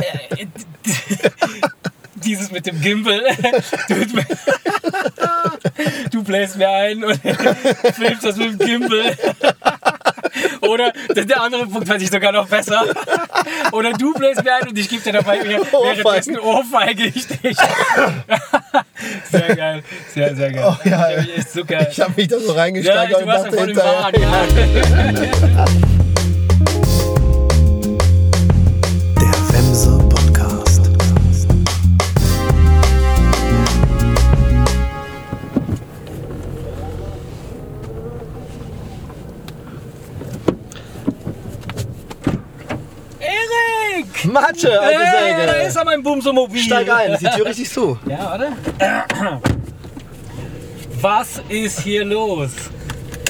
Äh, Dieses mit dem Gimbal. Du, bläst mir ein und filmst das mit dem Gimbal. Oder der andere Punkt fand ich sogar noch besser. Oder du bläst mir ein und ich gebe dir dabei mir währenddessen Ohrfeige. Ich dich. Sehr geil. Sehr, sehr geil. Oh, ja. Ich, echt so geil. ich habe mich da so reingesteigert Ja, du und warst dachte im hinterher. Wahn. Ja. Erik! Matsche, alte Hey, da Säge. ist er, mein Bumsomobil. Steig ein, die Tür richtig zu. Ja, warte. Was ist hier los?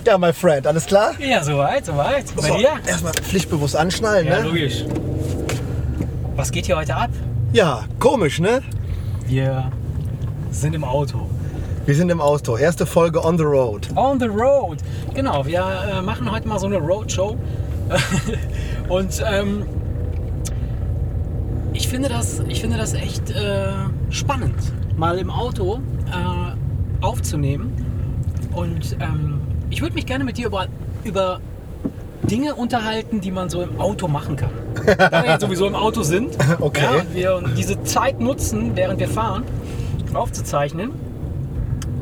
Ja, my friend, alles klar? Ja, soweit, soweit. Bei So, dir? erstmal pflichtbewusst anschnallen, Ja, ne? logisch. Was geht hier heute ab? Ja, komisch, ne? Wir sind im Auto. Wir sind im Auto. Erste Folge on the road. On the road. Genau, wir äh, machen heute mal so eine Roadshow. Und ähm, ich, finde das, ich finde das echt äh, spannend, mal im Auto äh, aufzunehmen. Und ähm, ich würde mich gerne mit dir über, über Dinge unterhalten, die man so im Auto machen kann. Da wir jetzt sowieso im Auto sind Okay. ja, und wir diese Zeit nutzen, während wir fahren, aufzuzeichnen,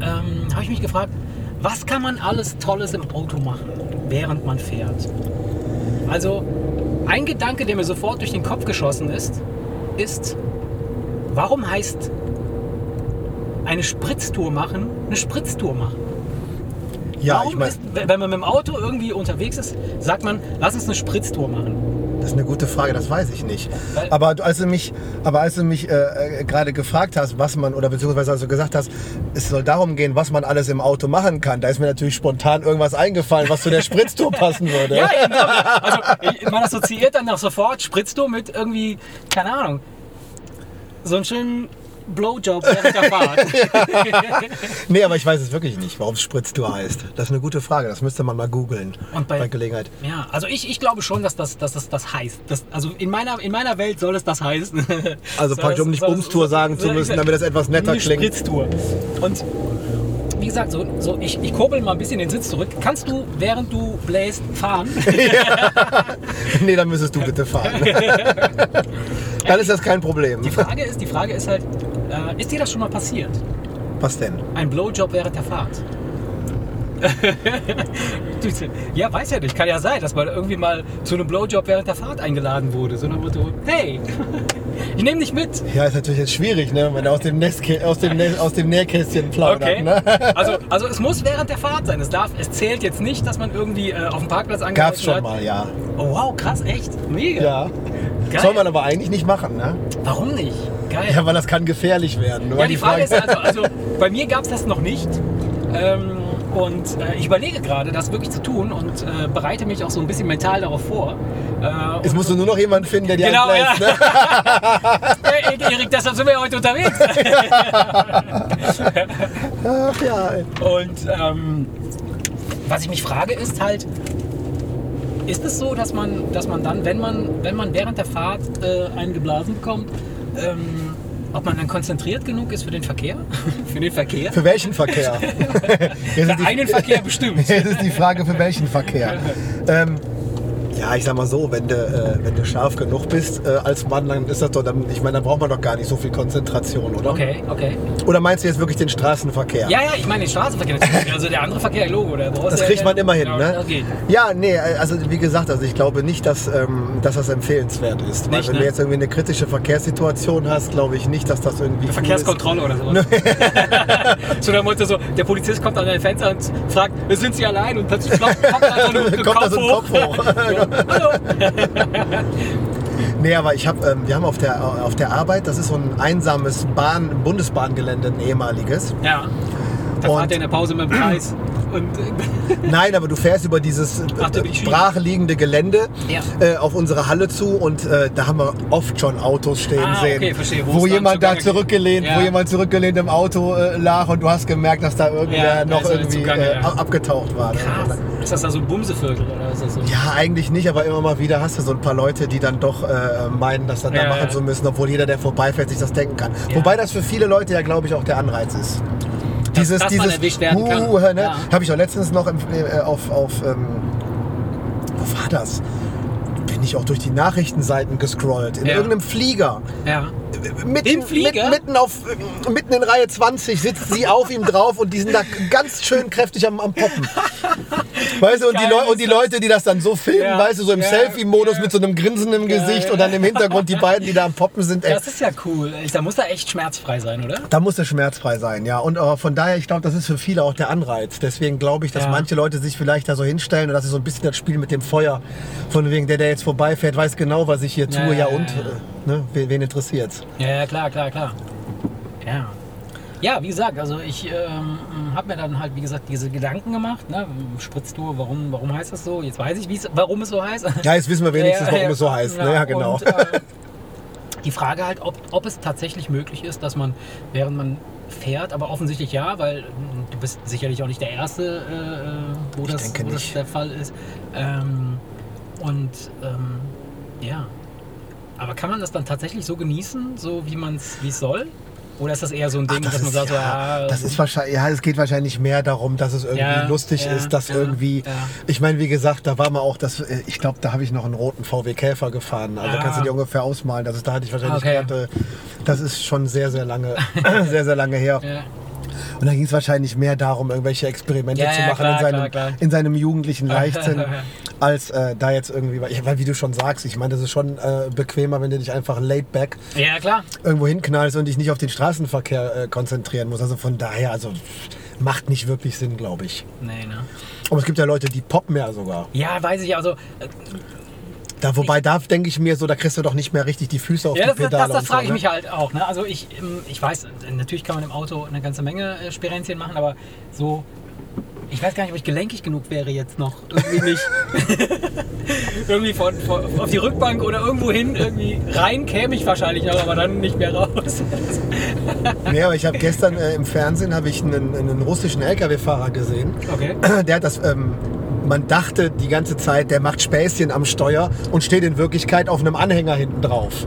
ähm, habe ich mich gefragt, was kann man alles Tolles im Auto machen, während man fährt? Also ein Gedanke, der mir sofort durch den Kopf geschossen ist, ist, warum heißt eine Spritztour machen eine Spritztour machen? Ja, warum ich meine, ist, wenn man mit dem Auto irgendwie unterwegs ist, sagt man, lass uns eine Spritztour machen. Das ist eine gute Frage, das weiß ich nicht. Aber als du mich, aber als du mich äh, äh, gerade gefragt hast, was man, oder beziehungsweise als du gesagt hast, es soll darum gehen, was man alles im Auto machen kann, da ist mir natürlich spontan irgendwas eingefallen, was zu der Spritztour passen würde. Ja, eben. Also man assoziiert dann auch sofort Spritztour mit irgendwie, keine Ahnung, so einen schönen Blowjob während der Fahrt. Nee, aber ich weiß es wirklich nicht, warum es Spritztour heißt. Das ist eine gute Frage, das müsste man mal googeln Und bei- bei Gelegenheit. Ja, also ich, ich glaube schon, dass das, dass das, das heißt. Das, also in meiner, in meiner Welt soll es das heißen. Also Soll praktisch, um nicht Bumstour sagen zu müssen, damit das etwas netter eine klingt. Spritztour. Und wie gesagt, so, so ich, ich kurbel mal ein bisschen den Sitz zurück. Kannst du, während du bläst, fahren? nee, dann müsstest du bitte fahren. dann ist das kein Problem. Die Frage ist, die Frage ist halt, äh, ist dir das schon mal passiert? Was denn? Ein Blowjob während der Fahrt. Ja, weiß ja nicht. Kann ja sein, dass man irgendwie mal zu einem Blowjob während der Fahrt eingeladen wurde. So nach dem Motto, hey, ich nehme dich mit. Ja, ist natürlich jetzt schwierig, ne? wenn er aus dem, Nestkä aus dem, Nä- aus dem Nähkästchen plaudert. Okay. Ne? Also, also es muss während der Fahrt sein. Es, darf, es zählt jetzt nicht, dass man irgendwie äh, auf dem Parkplatz angehalten Gab's schon hat. mal, ja. Oh wow, krass, echt? Mega. Ja. Geil. Soll man aber eigentlich nicht machen, ne? Warum nicht? Geil. Ja, weil das kann gefährlich werden. Ja, die Frage ist also, also bei mir gab es das noch nicht. Ähm, und äh, ich überlege gerade, das wirklich zu tun und äh, bereite mich auch so ein bisschen mental darauf vor. Äh, Jetzt musst du nur noch jemanden finden, der dir Genau, einbläst, ja. ne? Erik, deshalb sind wir ja heute unterwegs. Ach ja. Und ähm, was ich mich frage, ist halt, ist es so, dass man, dass man dann, wenn man, wenn man während der Fahrt äh, einen geblasen bekommt, ähm, ob man dann konzentriert genug ist für den Verkehr? für den Verkehr? Für welchen Verkehr? Für einen Verkehr bestimmt. Jetzt ist die Frage, für welchen Verkehr. Ähm, ja, ich sag mal so, wenn du, äh, wenn du scharf genug bist äh, als Mann, dann ist das doch, dann, ich meine, dann braucht man doch gar nicht so viel Konzentration, oder? Okay, okay. Oder meinst du jetzt wirklich den Straßenverkehr? Ja, ja, ich meine den Straßenverkehr natürlich. Also der andere Verkehr, Logo. Der Das kriegt man immer hin, genau, ne? Das geht. Ja, nee, also wie gesagt, also ich glaube nicht, dass, ähm, dass das empfehlenswert ist. Weil Nicht, wenn ne? du jetzt irgendwie eine kritische Verkehrssituation hast, glaube ich nicht, dass das irgendwie. cool Verkehrskontrolle oder sowas. so der Motto so, der Polizist kommt an dein Fenster und fragt, sind Sie allein? Und plötzlich kommt da so ein Kommt da Kopf so ein hoch. Kopf hoch. So, Hallo. Nee, aber ich habe, ähm, wir haben auf der, auf der Arbeit, das ist so ein einsames Bahn, Bundesbahngelände, ein ehemaliges. Ja. Da fahrt er in der Pause mit dem Kreis. Und, Nein, aber du fährst über dieses Ach, äh, ich- brachliegende Gelände Ja. äh, auf unsere Halle zu und äh, da haben wir oft schon Autos stehen Ah, sehen, okay, verstehe. Wo wo jemand da zurückgelehnt, Ja. wo jemand zurückgelehnt im Auto äh, lag und du hast gemerkt, dass da irgendwer Ja, noch irgendwie zugange, äh, abgetaucht war. ne? Krass. Ist das da so ein Bumseviertel oder ist das so? Ja, eigentlich nicht, aber immer mal wieder hast du so ein paar Leute, die dann doch äh, meinen, das dann da machen zu müssen, obwohl jeder, der vorbeifährt, sich das denken kann. Wobei das für viele Leute ja, glaube ich, auch der Anreiz ist. Dieses, dass dieses, erwischt werden kann. uh, ne? Ja. Habe ich auch letztens noch im, äh, auf, auf ähm, wo war das? Bin ich auch durch die Nachrichtenseiten gescrollt. In Ja. irgendeinem Flieger. Ja. Mitten? Mitten, mitten, auf, äh, mitten in Reihe 20 sitzt sie auf ihm drauf und die sind da ganz schön kräftig am, am Poppen. Weißt du, und die, Leu und die. Leute, die das dann so filmen, Ja, weißt du, so im ja, Selfie-Modus ja. mit so einem Grinsen im. Gesicht und dann im Hintergrund die beiden, die da am Poppen sind. Ey, Das ist ja cool. Da muss da echt schmerzfrei sein, oder? da muss es schmerzfrei sein, ja. Und äh, von daher, ich glaube, das ist für viele auch der Anreiz. Deswegen glaube ich, dass manche Leute sich vielleicht da so hinstellen und das ist so ein bisschen das Spiel mit dem Feuer. Von wegen, der, der jetzt vorbeifährt, weiß genau, was ich hier tue. Ja, und. Äh, ne, wen, wen interessiert's? Ja, ja, klar, klar, klar. Ja. Ja, wie gesagt, also ich ähm, habe mir dann halt, wie gesagt, diese Gedanken gemacht. Ne? Spritztour, warum, warum heißt das so? Jetzt weiß ich, wie's- warum es so heißt. Ja, jetzt wissen wir wenigstens, Ja, warum ja, es so heißt. ne? ja, genau. Und, äh, die Frage halt, ob, ob es tatsächlich möglich ist, dass man, während man fährt, aber offensichtlich ja, weil mm, du bist sicherlich auch nicht der Erste, äh, wo, das, wo das der Fall ist. Ähm, und ähm, ja, aber kann man das dann tatsächlich so genießen, so wie man es wie soll? Oder ist das eher so ein Ding, Ach, das dass man sagt, so, ja, ja, das ist wahrscheinlich, ja, es geht wahrscheinlich mehr darum, dass es irgendwie Ja, lustig ja, ist, dass ja, irgendwie, ja. ich meine, wie gesagt, da war mal auch das, äh, ich glaube, da habe ich noch einen roten VW Käfer gefahren, also Ah. kannst du dir ungefähr ausmalen, das ist, da hatte ich wahrscheinlich Okay. äh, das ist schon sehr, sehr lange, sehr, sehr lange her. ja, Und da ging es wahrscheinlich mehr darum, irgendwelche Experimente Ja, zu ja, machen klar, in, seinem, klar, klar. in seinem jugendlichen Leichtsinn, als äh, da jetzt irgendwie, weil, weil wie du schon sagst, ich meine, das ist schon äh, bequemer, wenn du dich einfach laid back ja, klar. irgendwo hinknallst und dich nicht auf den Straßenverkehr äh, konzentrieren musst. Also von daher, also macht nicht wirklich Sinn, glaube ich. Nee, ne? Aber es gibt ja Leute, die poppen ja sogar. Ja, weiß ich, also äh, Da, wobei, da denke ich mir so, da kriegst du doch nicht mehr richtig die Füße auf Ja, die das, das, Pedale. das, das und frage ich so, mich ne? halt auch. Ne? Also ich, ähm, ich weiß, natürlich kann man im Auto eine ganze Menge äh, Sperenzien machen, aber so, ich weiß gar nicht, ob ich gelenkig genug wäre jetzt noch. Irgendwie nicht. irgendwie von, von, auf die Rückbank oder irgendwo hin, irgendwie rein käme ich wahrscheinlich noch, aber dann nicht mehr raus. Nee, aber ich habe gestern äh, im Fernsehen habe ich einen, einen russischen LKW-Fahrer gesehen. Okay. Der hat das, ähm, man dachte die ganze Zeit, der macht Späßchen am Steuer und steht in Wirklichkeit auf einem Anhänger hinten drauf.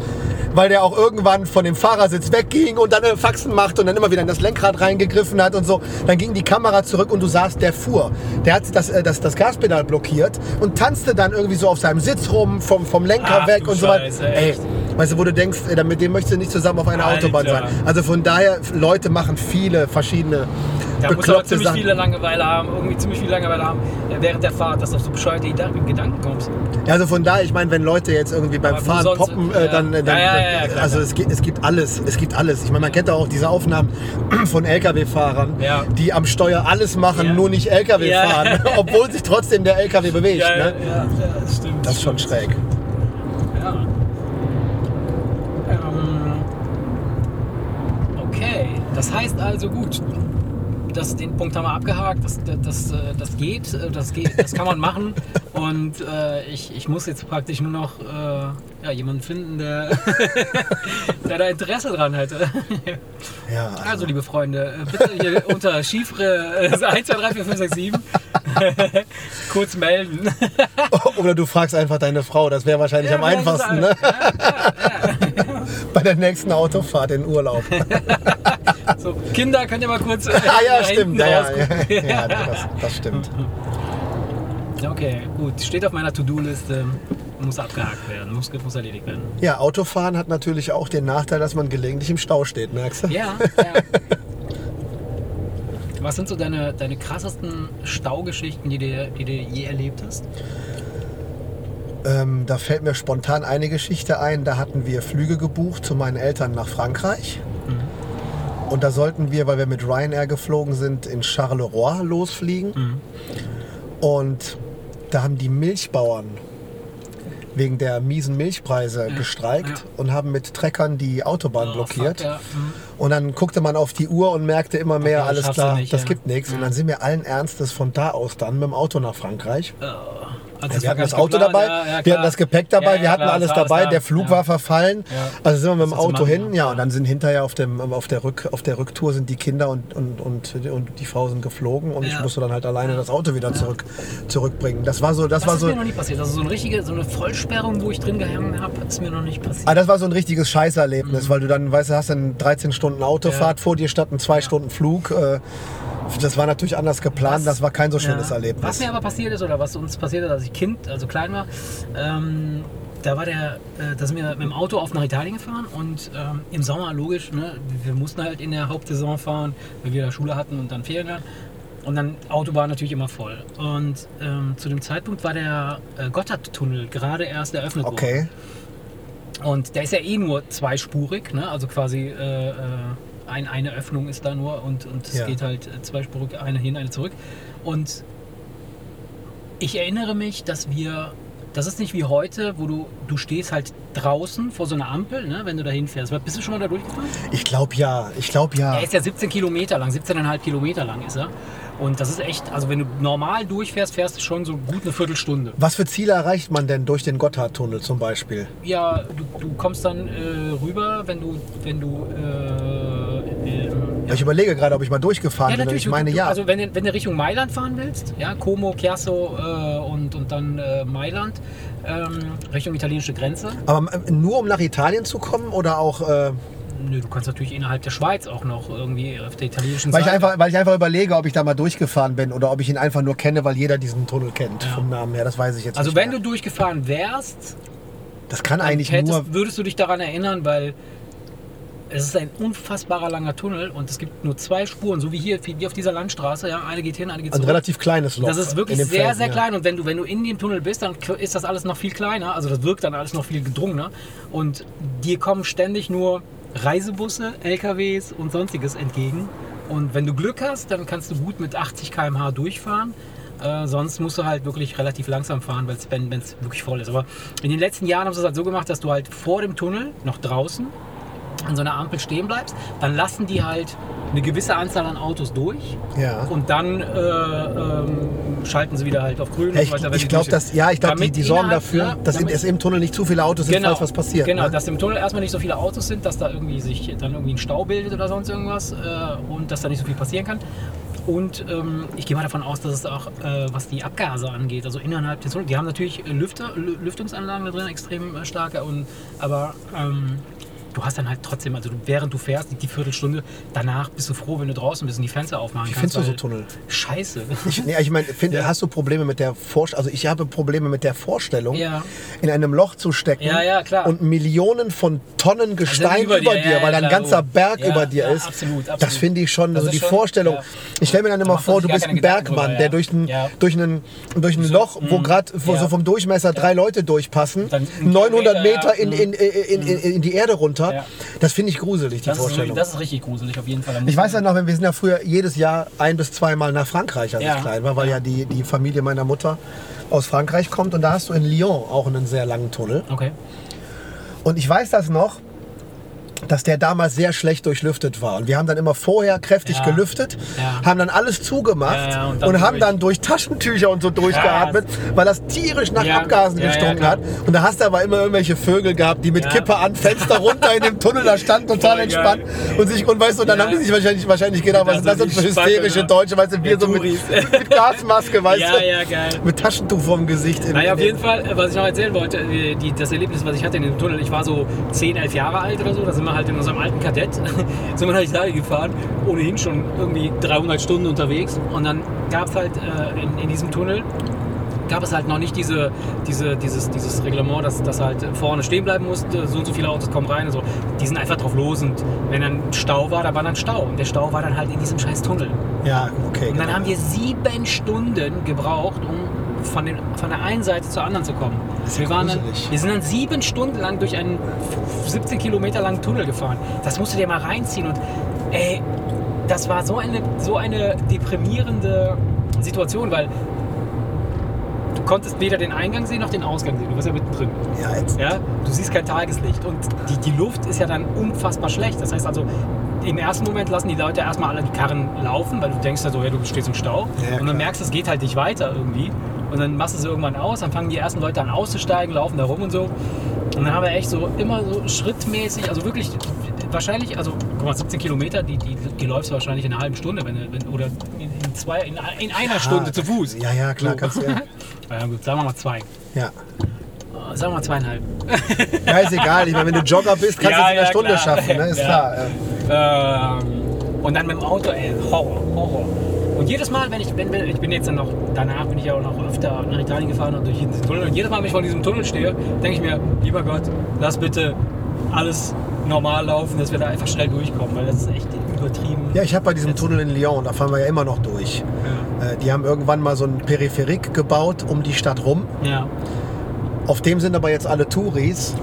Weil der auch irgendwann von dem Fahrersitz wegging und dann Faxen macht und dann immer wieder in das Lenkrad reingegriffen hat und so. Dann ging die Kamera zurück und du sahst, der fuhr. Der hat das, äh, das, das Gaspedal blockiert und tanzte dann irgendwie so auf seinem Sitz rum, vom, vom Lenker Ach, weg und so weiter. Scheiße, Ey? Weißt du, wo du denkst, ey, mit dem möchtest du nicht zusammen auf einer Alter. Autobahn sein. Also von daher, Leute machen viele verschiedene Da muss aber bekloppte ziemlich Sachen. viele Langeweile haben, irgendwie ziemlich viel Langeweile haben äh, während der Fahrt, dass du auf so bescheuerte Gedanken, Gedanken kommst. Ja, also von daher, ich meine, wenn Leute jetzt irgendwie beim Aber Fahren poppen, äh, ja. dann, dann Ja, ja, klar, also es gibt, es gibt alles, es gibt alles. Ich meine, man kennt auch diese Aufnahmen von LKW-Fahrern, die am Steuer alles machen, nur nicht LKW fahren, obwohl sich trotzdem der LKW bewegt. Ja, ne? ja, das stimmt. Das ist schon schräg. Ja. Ähm, okay, das heißt also gut. Das, den Punkt haben wir abgehakt, das, das, äh, das geht, äh, das geht, das kann man machen. Und äh, ich, ich muss jetzt praktisch nur noch äh, ja, jemanden finden, der, der da Interesse dran hätte. Ja, Also, liebe Freunde, äh, bitte hier unter Chiffre äh, 1, 2, 3, 4, 5, 6, 7 kurz melden. Oder du fragst einfach deine Frau, das wäre wahrscheinlich am Ja, einfachsten, das ne? ist- Bei der nächsten Autofahrt in Urlaub. So, Kinder, könnt ihr mal kurz. Äh, ah ja, stimmt. Ja, ja, ja, ja, das, das stimmt. Okay, gut. Steht auf meiner To-Do-Liste. Muss abgehakt werden. Muss, muss erledigt werden. Ja, Autofahren hat natürlich auch den Nachteil, dass man gelegentlich im Stau steht, merkst du? Ja, ja. Was sind so deine, deine krassesten Staugeschichten, die du, die du je erlebt hast? Ähm, da fällt mir spontan eine Geschichte ein. Da hatten wir Flüge gebucht zu meinen Eltern nach Frankreich. Und da sollten wir, weil wir mit Ryanair geflogen sind, in Charleroi losfliegen. Und da haben die Milchbauern wegen der miesen Milchpreise gestreikt ja. und haben mit Treckern die Autobahn Oh, blockiert. fuck, ja. Mhm. Und dann guckte man auf die Uhr und merkte immer mehr, Okay, alles klar, nicht, das ja. gibt nichts. Und Ja. dann sind wir allen Ernstes von da aus dann mit dem Auto nach Frankreich. Oh, Also Ja, wir hatten das nicht Auto geplant, dabei, ja, ja, wir hatten das Gepäck dabei, wir hatten klar, alles dabei, da. der Flug war verfallen. Also sind wir mit dem Auto hin, ja, und dann sind hinterher auf, dem, auf, der Rück, auf der Rücktour sind die Kinder und, und, und, und die Frau sind geflogen und ich musste dann halt alleine das Auto wieder zurück, zurückbringen. Das war so, das Das war ist so, mir noch nie passiert. Also so eine richtige, so eine Vollsperrung, wo ich drin gehangen habe, ist mir noch nicht passiert. Ah, das war so ein richtiges Scheißerlebnis, weil du dann, weißt du, hast dann 13 Stunden Autofahrt vor dir statt einen 2 Stunden Flug. Äh, Das war natürlich anders geplant, das war kein so schönes Ja. Erlebnis. Was mir aber passiert ist, oder was uns passiert ist, als ich Kind, also klein war, ähm, da war der, äh, da sind wir mit dem Auto auf nach Italien gefahren und ähm, im Sommer, logisch, ne, wir mussten halt in der Hauptsaison fahren, weil wir da Schule hatten und dann Ferien hatten. Und dann Autobahn natürlich immer voll. Und ähm, zu dem Zeitpunkt war der äh, Gotthardtunnel gerade erst eröffnet worden. Okay. Und der ist ja eh nur zweispurig, ne? also quasi äh, äh, ein, eine Öffnung ist da nur und, und es Ja. geht halt äh, zweispurig, eine hin, eine zurück. Und ich erinnere mich, dass wir, das ist nicht wie heute, wo du, du stehst halt draußen vor so einer Ampel, ne? wenn du da hinfährst. Bist du schon mal da durchgefahren? Ich glaube ja, ich glaube ja. Er ist ja 17 Kilometer lang, 17,5 Kilometer lang ist er. Und das ist echt, also wenn du normal durchfährst, fährst du schon so gut eine Viertelstunde. Was für Ziele erreicht man denn durch den Gotthardtunnel zum Beispiel? Ja, du, du kommst dann äh, rüber, wenn du, wenn du, äh, ähm, Ja, Ich überlege gerade, ob ich mal durchgefahren bin und ich meine du, ja. Also wenn, du- wenn du Richtung Mailand fahren willst, ja, Como, Chiasso äh, und, und dann äh, Mailand, ähm, Richtung italienische Grenze. Aber äh, nur um nach Italien zu kommen oder auch, äh, Nö, du kannst natürlich innerhalb der Schweiz auch noch irgendwie auf der italienischen weil, ich Seite. einfach, weil ich einfach überlege, ob ich da mal durchgefahren bin oder ob ich ihn einfach nur kenne, weil jeder diesen Tunnel kennt vom Namen her. Das weiß ich jetzt also nicht wenn mehr. du durchgefahren wärst, Das kann eigentlich hättest, nur. würdest du dich daran erinnern, weil es ist ein unfassbarer langer Tunnel und es gibt nur zwei Spuren, so wie hier, wie auf dieser Landstraße. Ja, eine geht hin, eine geht Ein zurück. relativ kleines Loch. Das ist wirklich sehr, Felsen, sehr ja. klein. Und wenn du, wenn du in dem Tunnel bist, dann ist das alles noch viel kleiner. Also das wirkt dann alles noch viel gedrungener. Und dir kommen ständig nur Reisebusse, LKWs und sonstiges entgegen. Und wenn du Glück hast, dann kannst du gut mit 80 km/h durchfahren. Äh, sonst musst du halt wirklich relativ langsam fahren, wenn es wirklich voll ist. Aber in den letzten Jahren haben sie es halt so gemacht, dass du halt vor dem Tunnel, noch draußen, an so einer Ampel stehen bleibst. Dann lassen die halt eine gewisse Anzahl an Autos durch. Ja. Und dann äh, ähm, schalten sie wieder halt auf grün. Ja, ich ich glaube, dass ja, ich glaube, die, die sorgen dafür, ja, dass damit- es im Tunnel nicht zu viele Autos sind, Genau, falls was passiert. Genau, ne? dass im Tunnel erstmal nicht so viele Autos sind, dass da irgendwie sich dann irgendwie ein Stau bildet oder sonst irgendwas äh, und dass da nicht so viel passieren kann. Und ähm, ich gehe mal davon aus, dass es auch, äh, was die Abgase angeht, also innerhalb des Tunnels, die haben natürlich Lüfter, Lü- Lüftungsanlagen da drin, extrem äh, starke, und, aber ähm, du hast dann halt trotzdem, also du, während du fährst, die, Viertelstunde, danach bist du froh, wenn du draußen bist und die Fenster aufmachen Wie kannst. findest du so Tunnel? Scheiße. Ich, nee, ich meine, find, hast du Probleme mit der Vorstellung? Also ich habe Probleme mit der Vorstellung, Ja. in einem Loch zu stecken Ja, ja, klar. und Millionen von Tonnen Gestein über über, dir, dir, ja, weil ja, ein klar, ganzer. Berg Ja, über dir ja, ist. absolut, Das absolut. finde ich schon, Das so ist die schon- Vorstellung. ja. Ich stelle mir dann immer man vor, du bist ein Bergmann, der ja. durch ein, Ja. durch einen, durch ein So, Loch, wo mm, gerade ja. so vom Durchmesser drei Leute durchpassen, Dann ein 900 Kilometer, Meter ja, mm. in, in, in, in die Erde runter. Ja. Das finde ich gruselig, die Das ist, Vorstellung. das ist richtig gruselig auf jeden Fall. Ich weiß ja noch, wenn wir sind ja früher jedes Jahr ein bis zweimal nach Frankreich, als Ja. ich klein war, weil ja, die, die Familie meiner Mutter aus Frankreich kommt und da hast du in Lyon auch einen sehr langen Tunnel. Okay. Und ich weiß das noch, dass der damals sehr schlecht durchlüftet war. Und wir haben dann immer vorher kräftig Ja. gelüftet, Ja. haben dann alles zugemacht Ja, und und, dann haben durch. dann durch Taschentücher und so durchgeatmet, weil das tierisch nach. Abgasen gestunken hat. Und da hast du aber immer irgendwelche Vögel gehabt, die mit. Kippe an, Fenster runter in dem Tunnel, da stand total Voll entspannt. Und, sich, und weißt du, dann haben die sich wahrscheinlich, wahrscheinlich gedacht, was sind das denn für hysterische ja. Deutsche, weißt du, wir so mit, mit Gasmaske, weißt du, ja, geil. mit Taschentuch vorm Gesicht. im- Naja, auf jeden Fall, äh, was ich noch erzählen wollte, äh, die, das Erlebnis, was ich hatte in dem Tunnel, ich war so 10, 11 Jahre alt oder so, da sind wir halt in unserem alten Kadett, sind wir nach Italien gefahren, ohnehin schon irgendwie 300 Stunden unterwegs und dann gab es halt äh, in, in diesem Tunnel, gab es halt noch nicht diese, diese, dieses, dieses Reglement, dass, dass halt vorne stehen bleiben musste, so und so viele Autos kommen rein und so. Die sind einfach drauf los und wenn dann Stau war, da war dann Stau und der Stau war dann halt in diesem scheiß Tunnel. Ja, okay. Und dann genau. haben wir sieben Stunden gebraucht, um von, den, von der einen Seite zur anderen zu kommen. ist ja wir, waren dann, wir sind dann sieben Stunden lang durch einen 17 Kilometer langen Tunnel gefahren. Das musst du dir mal reinziehen. Und ey, das war so eine, so eine deprimierende Situation, weil du konntest weder den Eingang sehen noch den Ausgang sehen. Du warst ja mittendrin. ja, jetzt, Ja, du siehst kein Tageslicht und die, die Luft ist ja dann unfassbar schlecht. Das heißt also, im ersten Moment lassen die Leute erstmal alle die Karren laufen, weil du denkst ja so, ja, du stehst im Stau. Ja, und dann merkst du, es geht halt nicht weiter irgendwie. Und dann machst du sie irgendwann aus, dann fangen die ersten Leute an auszusteigen, laufen da rum und so. Und dann haben wir echt so immer so schrittmäßig, also wirklich wahrscheinlich, also guck mal, 17 Kilometer, die, die, die läufst du wahrscheinlich in einer halben Stunde wenn, du- wenn, oder in, in, zwei, in, in einer Stunde zu Fuß. Ja, ja, klar, So. kannst du ja. Ja, gut, sagen wir mal zwei. Ja. Äh, Sagen wir mal zweieinhalb. Ja, ist egal. Ich meine, wenn du Jogger bist, kannst du Ja, es in einer ja, Stunde klar. schaffen, ne? Ist Ja. klar. ja. Ähm, und dann mit dem Auto, ey, Horror, Horror. Und jedes Mal, wenn ich, wenn, ich bin jetzt dann noch, danach bin ich ja auch noch öfter nach Italien gefahren und durch diesen Tunnel. Und jedes Mal, wenn ich vor diesem Tunnel stehe, denke ich mir, lieber Gott, lass bitte alles normal laufen, dass wir da einfach schnell durchkommen, weil das ist echt übertrieben. Ja, ich habe bei diesem Tunnel in Lyon, da fahren wir ja immer noch durch. Ja. Äh, Die haben irgendwann mal so ein Peripherik gebaut um die Stadt rum. ja. Auf dem sind aber jetzt alle Touris,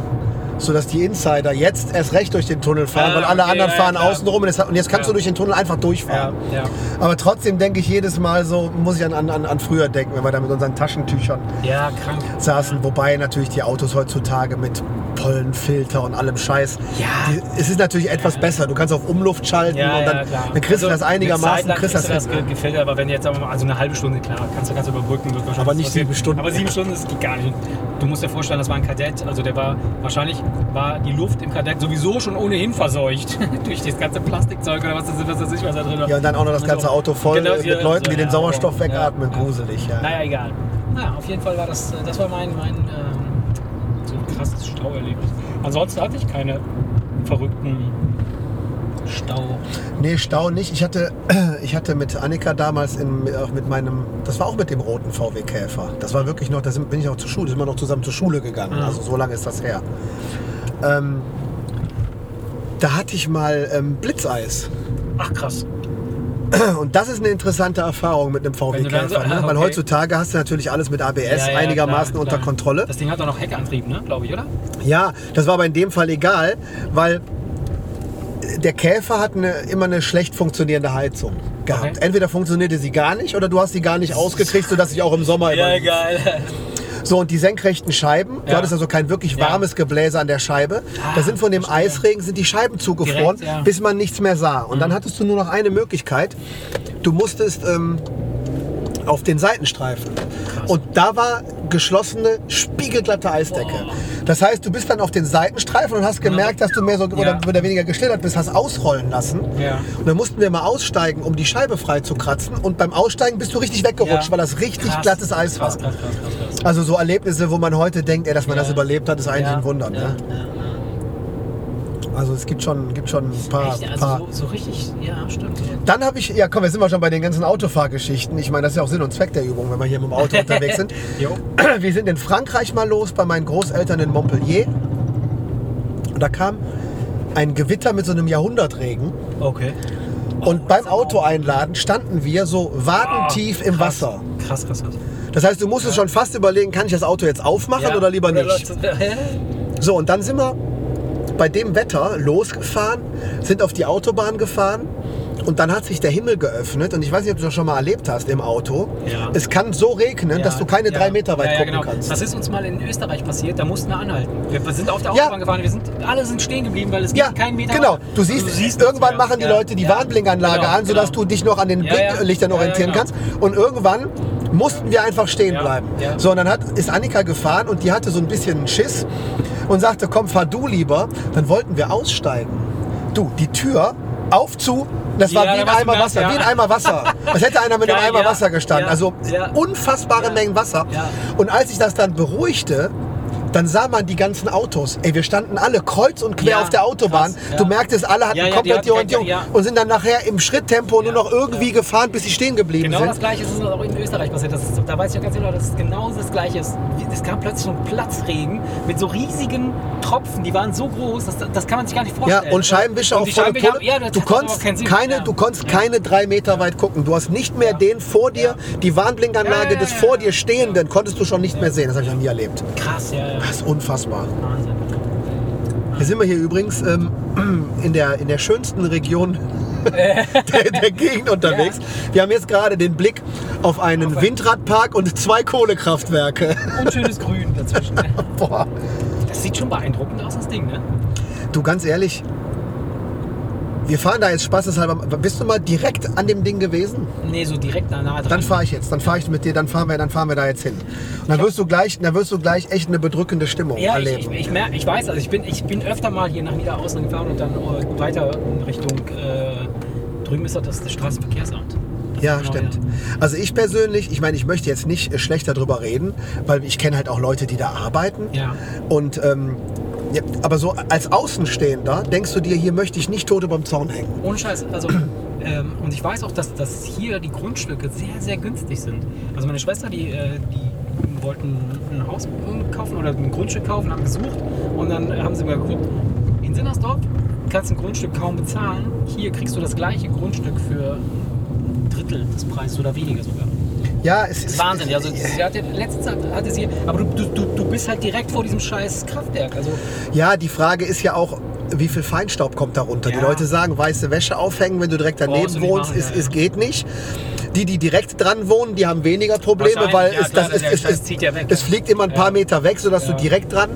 sodass die Insider jetzt erst recht durch den Tunnel fahren, Ah, weil alle okay, anderen ja, fahren klar. außen rum und jetzt, und jetzt kannst Ja. du durch den Tunnel einfach Ja, durchfahren. ja. Aber trotzdem denke ich jedes Mal so, muss ich an, an, an- früher denken, wenn wir da mit unseren Taschentüchern ja, krank. saßen. Wobei natürlich die Autos heutzutage mit Pollenfilter und allem Scheiß. Ja. Die, es ist natürlich etwas besser. Du kannst auf Umluft schalten Ja, und dann, ja, dann kriegst du Also, das einigermaßen, kriegst das, das ge- gefiltert, aber wenn jetzt mal, also eine halbe Stunde, klar, kannst du kannst du überbrücken, Aber nicht sieben Stunden. Aber sieben Stunden, das geht gar nicht. Du musst dir vorstellen, das war ein Kadett, also der war, wahrscheinlich war die Luft im Kadett sowieso schon ohnehin verseucht durch das ganze Plastikzeug oder was das ist, was weiß ich, was da drin war. Ja, und dann auch noch das Und ganze. Auto voll Genau, mit ja, Leuten, so, die den ja, Sauerstoff ja, wegatmen. ja. Gruselig, ja. Naja, egal. Naja, auf jeden Fall war das, äh, das war mein, mein ein krasses Stauerlebnis. Ansonsten hatte ich keine verrückten Stau. Nee, Stau nicht. Ich hatte, ich hatte mit Annika damals in, auch mit meinem, das war auch mit dem roten VW Käfer. Das war wirklich noch, da bin ich auch zur Schule, sind wir noch zusammen zur Schule gegangen. Mhm. Also so lange ist das her. Ähm, da hatte ich mal ähm, Blitzeis. Ach krass. Und das ist eine interessante Erfahrung mit einem VW Wenn du dann Käfer. so- ne? ah, Weil okay. heutzutage hast du natürlich alles mit ABS Ja, ja, einigermaßen klar, unter klar. Kontrolle. Das Ding hat auch noch Heckantrieb, ne? Glaube ich, oder? Ja, das war aber in dem Fall egal, weil der Käfer hat eine, immer eine schlecht funktionierende Heizung gehabt. Okay. Entweder funktionierte sie gar nicht oder du hast sie gar nicht ausgekriegt, sodass ich auch im Sommer immer. geil. So, und die senkrechten Scheiben, du Ja. hattest also kein wirklich warmes Gebläse an der Scheibe. Ah, da sind von dem verstehe. Eisregen sind die Scheiben zugefroren, Direkt. Mhm. bis man nichts mehr sah. Und dann hattest du nur noch eine Möglichkeit. Du musstest ähm, auf den Seitenstreifen. Und da war geschlossene, spiegelglatte Eisdecke. Boah. Das heißt, du bist dann auf den Seitenstreifen und hast gemerkt, dass du mehr so oder, oder weniger geschlittert bist, hast ausrollen lassen. Ja. Und dann mussten wir mal aussteigen, um die Scheibe frei zu kratzen. Und beim Aussteigen bist du richtig weggerutscht, weil das richtig Krass. glattes Eis war. Krass, krass, krass. Also so Erlebnisse, wo man heute denkt, ey, dass man das überlebt hat, ist eigentlich ein Wunder. Ne? Ja, ja. Also es gibt schon, gibt schon ein paar. Echt? paar. Also so, so richtig, ja, stimmt. Dann habe ich, ja komm, jetzt sind wir schon bei den ganzen Autofahrgeschichten. Ich meine, das ist ja auch Sinn und Zweck der Übung, wenn wir hier mit dem Auto unterwegs sind. Wir sind in Frankreich mal los bei meinen Großeltern in Montpellier. Und da kam ein Gewitter mit so einem Jahrhundertregen. Okay. Und beim Autoeinladen standen wir so wadentief im Ah, Krass. Wasser. Krass, krass, krass. Das heißt, du musstest schon fast überlegen, kann ich das Auto jetzt aufmachen Ja, oder lieber nicht? So, und dann sind wir bei dem Wetter losgefahren, sind auf die Autobahn gefahren und dann hat sich der Himmel geöffnet und ich weiß nicht, ob du das schon mal erlebt hast im Auto. Ja. Es kann so regnen, dass du keine drei Meter weit ja, ja, gucken genau. kannst. Das ist uns mal in Österreich passiert, da mussten wir anhalten. Wir sind auf der Ja. Autobahn gefahren, wir sind, alle sind stehen geblieben, weil es ja, keinen Meter genau. weiter. Du Also siehst, nichts irgendwann machen die Ja. Leute die Ja. Warnblinkanlage Genau, an, sodass genau. du dich noch an den Ja, ja. Blinklichtern Ja, ja, orientieren genau. kannst. Und irgendwann mussten wir einfach stehen Ja, bleiben. ja. So, und dann hat, ist Annika gefahren und die hatte so ein bisschen Schiss und sagte, komm, fahr du lieber. Dann wollten wir aussteigen. Du, die Tür auf zu, das war Ja, wie da ein Eimer nass, Wasser, ja. wie ein Eimer Wasser. Als hätte einer mit einem Geil, Eimer ja. Wasser gestanden. Also unfassbare. Mengen Wasser. Und als sich das dann beruhigte, dann sah man die ganzen Autos. Ey, wir standen alle kreuz und quer Ja, auf der Autobahn. krass, ja. Du merktest, alle hatten Ja, ja, komplett die Orientierung ja. und sind dann nachher im Schritttempo nur Ja, noch irgendwie gefahren, bis sie stehen geblieben Genau das sind. gleiche ist auch in Österreich passiert. Das ist, da weiß ich ja ganz genau, dass es genau das gleiche ist. Es kam plötzlich so ein Platzregen mit so riesigen Tropfen, die waren so groß, das, das kann man sich gar nicht Ja, vorstellen. und Scheibenwischer auf volle Pulle. Ja, das du konntest keine, Ja. du konntest Ja. keine drei Meter weit gucken. Du hast nicht mehr den vor dir, die Warnblinkanlage Ja, ja, des ja, vor ja. dir Stehenden, konntest du schon nicht mehr sehen. Das habe ich noch nie erlebt. Krass, ja, ja. Das ist unfassbar. Wahnsinn. Hier sind wir hier übrigens ähm, in, der, in der schönsten Region der, der Gegend unterwegs. Wir haben jetzt gerade den Blick auf einen Auf Windradpark und zwei Kohlekraftwerke. Und schönes Grün dazwischen. Boah. Das sieht schon beeindruckend aus, das Ding, ne? Du, ganz ehrlich, Wir fahren da jetzt spaßeshalber. Bist du mal direkt an dem Ding gewesen? Nee, so direkt nah dran. Dann fahre ich jetzt. Dann fahre ich mit dir. Dann fahren wir, dann fahren wir da jetzt hin. Und dann wirst du gleich, dann wirst du gleich echt eine bedrückende Stimmung Ja, ich, erleben. ich, ich, mer- ich weiß, also ich bin, ich bin öfter mal hier nach Niederaußen gefahren und dann äh, weiter in Richtung, äh, drüben ist das, das Straßenverkehrsamt. Ja, genau, stimmt. Also ich persönlich, ich meine, ich möchte jetzt nicht schlecht darüber reden, weil ich kenne halt auch Leute, die da arbeiten. Ja. Und ähm, ja, aber so als Außenstehender denkst du dir, hier möchte ich nicht tot überm Zaun hängen. Ohne Scheiß, also ähm, und ich weiß auch, dass, dass hier die Grundstücke sehr, sehr günstig sind. Also meine Schwester, die, äh, die wollten ein Haus kaufen oder ein Grundstück kaufen, haben gesucht und dann haben sie mal geguckt, in Sinnersdorf kannst du ein Grundstück kaum bezahlen. Hier kriegst du das gleiche Grundstück für ein Drittel des Preises oder weniger sogar. Ja, es ist Wahnsinn. Also sie hatte, letztens hat- hatte sie, aber du, du, du, du bist halt direkt vor diesem scheiß Kraftwerk. Also Ja, die Frage ist ja auch, wie viel Feinstaub kommt da runter? Die Ja. Leute sagen, weiße Wäsche aufhängen, wenn du direkt daneben du wohnst, machen, ist, ja, ja. ist, geht nicht. Die, die direkt dran wohnen, die haben weniger Probleme, weil ja, es, klar, das es, ja fliegt immer ein paar Ja. Meter weg, sodass Ja. du direkt dran,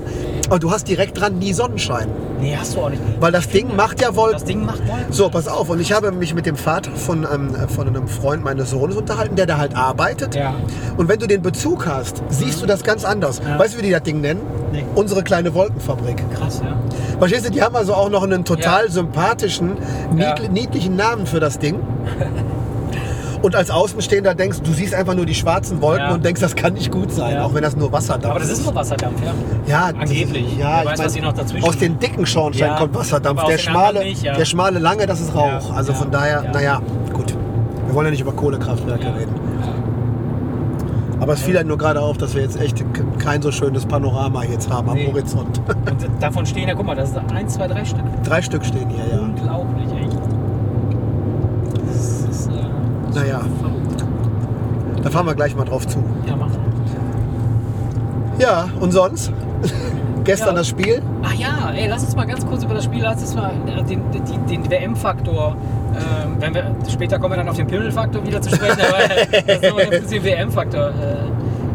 aber du hast direkt dran nie Sonnenschein. nee, hast du auch nicht. Weil das Ding macht ja Wolken. Das Ding macht Wolken. So, pass auf. Und ich habe mich mit dem Vater von, ähm, von einem Freund meines Sohnes unterhalten, der da halt arbeitet. Ja. Und wenn du den Bezug hast, siehst du das ganz anders. Ja. Weißt du, wie die das Ding nennen? Nee. Unsere kleine Wolkenfabrik. Krass, ja. Verstehst du, die haben also auch noch einen total sympathischen, niedlichen Namen für das Ding. Und als Außenstehender denkst du, siehst einfach nur die schwarzen Wolken Ja. und denkst, das kann nicht gut sein, Ja. auch wenn das nur Wasserdampf Aber das ist nur Wasserdampf, ja. Ja, die- Angeblich. Ja, Wer weiß, was sie noch dazwischen- Aus den dicken Schornstein Ja, kommt Wasserdampf. aber Der den schmale, anderen nicht, ja. der schmale lange, das ist Rauch. Ja, Also ja, von daher, ja. naja, gut. Wir wollen ja nicht über Kohlekraftwerke Ja. reden. Aber es fiel halt nur gerade auf, dass wir jetzt echt k- kein so schönes Panorama jetzt haben am Nee. Horizont. Und davon stehen ja, guck mal, das ist eins, zwei, drei Stück. Drei Stück stehen hier, ja. Unglaublich, echt. Das ist, äh, Naja. Da fahren wir gleich mal drauf zu. Ja, mach. Ja, und sonst? Gestern Ja. das Spiel? Ach ja, ey, lass uns mal ganz kurz über das Spiel, lass uns mal äh, den, den, den WM-Faktor, ähm, wenn wir, später kommen wir dann auf den Pimmel-Faktor wieder zu sprechen, aber das ist ganz kurz den WM-Faktor. Äh,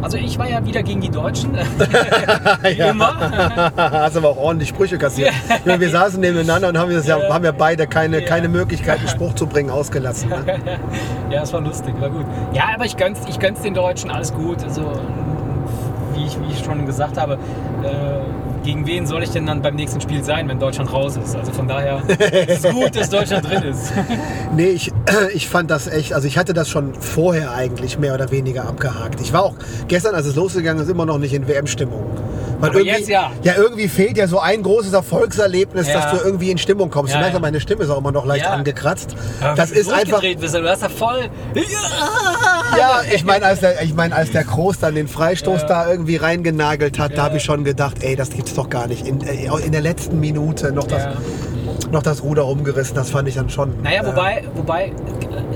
also ich war ja wieder gegen die Deutschen, immer. Hast aber auch ordentlich Sprüche kassiert. Meine, wir saßen nebeneinander und haben, das ja, Ja. haben ja beide keine, Ja. keine Möglichkeit, einen Spruch zu bringen, ausgelassen. Ne? Ja, es war lustig, war gut. Ja, aber ich gönn's, ich gönn's den Deutschen, alles gut. Also, wie ich, wie ich schon gesagt habe, äh, gegen wen soll ich denn dann beim nächsten Spiel sein, wenn Deutschland raus ist? Also von daher ist es gut, dass Deutschland drin ist. Nee, ich, ich fand das echt, also ich hatte das schon vorher eigentlich mehr oder weniger abgehakt. Ich war auch gestern, als es losgegangen ist, immer noch nicht in WM-Stimmung. Weil Aber irgendwie, jetzt ja. Ja, irgendwie fehlt ja so ein großes Erfolgserlebnis, Ja. dass du irgendwie in Stimmung kommst. Ja, du merkst, ja. meine Stimme ist auch immer noch leicht Ja. angekratzt. Aber das wie ist einfach. durchgedreht Bist, du hast ja voll. Ja, ich meine, als der, ich mein, als der Kroos dann den Freistoß Ja. da irgendwie reingenagelt hat, da Ja. habe ich schon gedacht, ey, das gibt's doch gar nicht. In, äh, in der letzten Minute noch das, Ja. Noch das Ruder rumgerissen, das fand ich dann schon. Naja, äh, wobei, wobei, äh,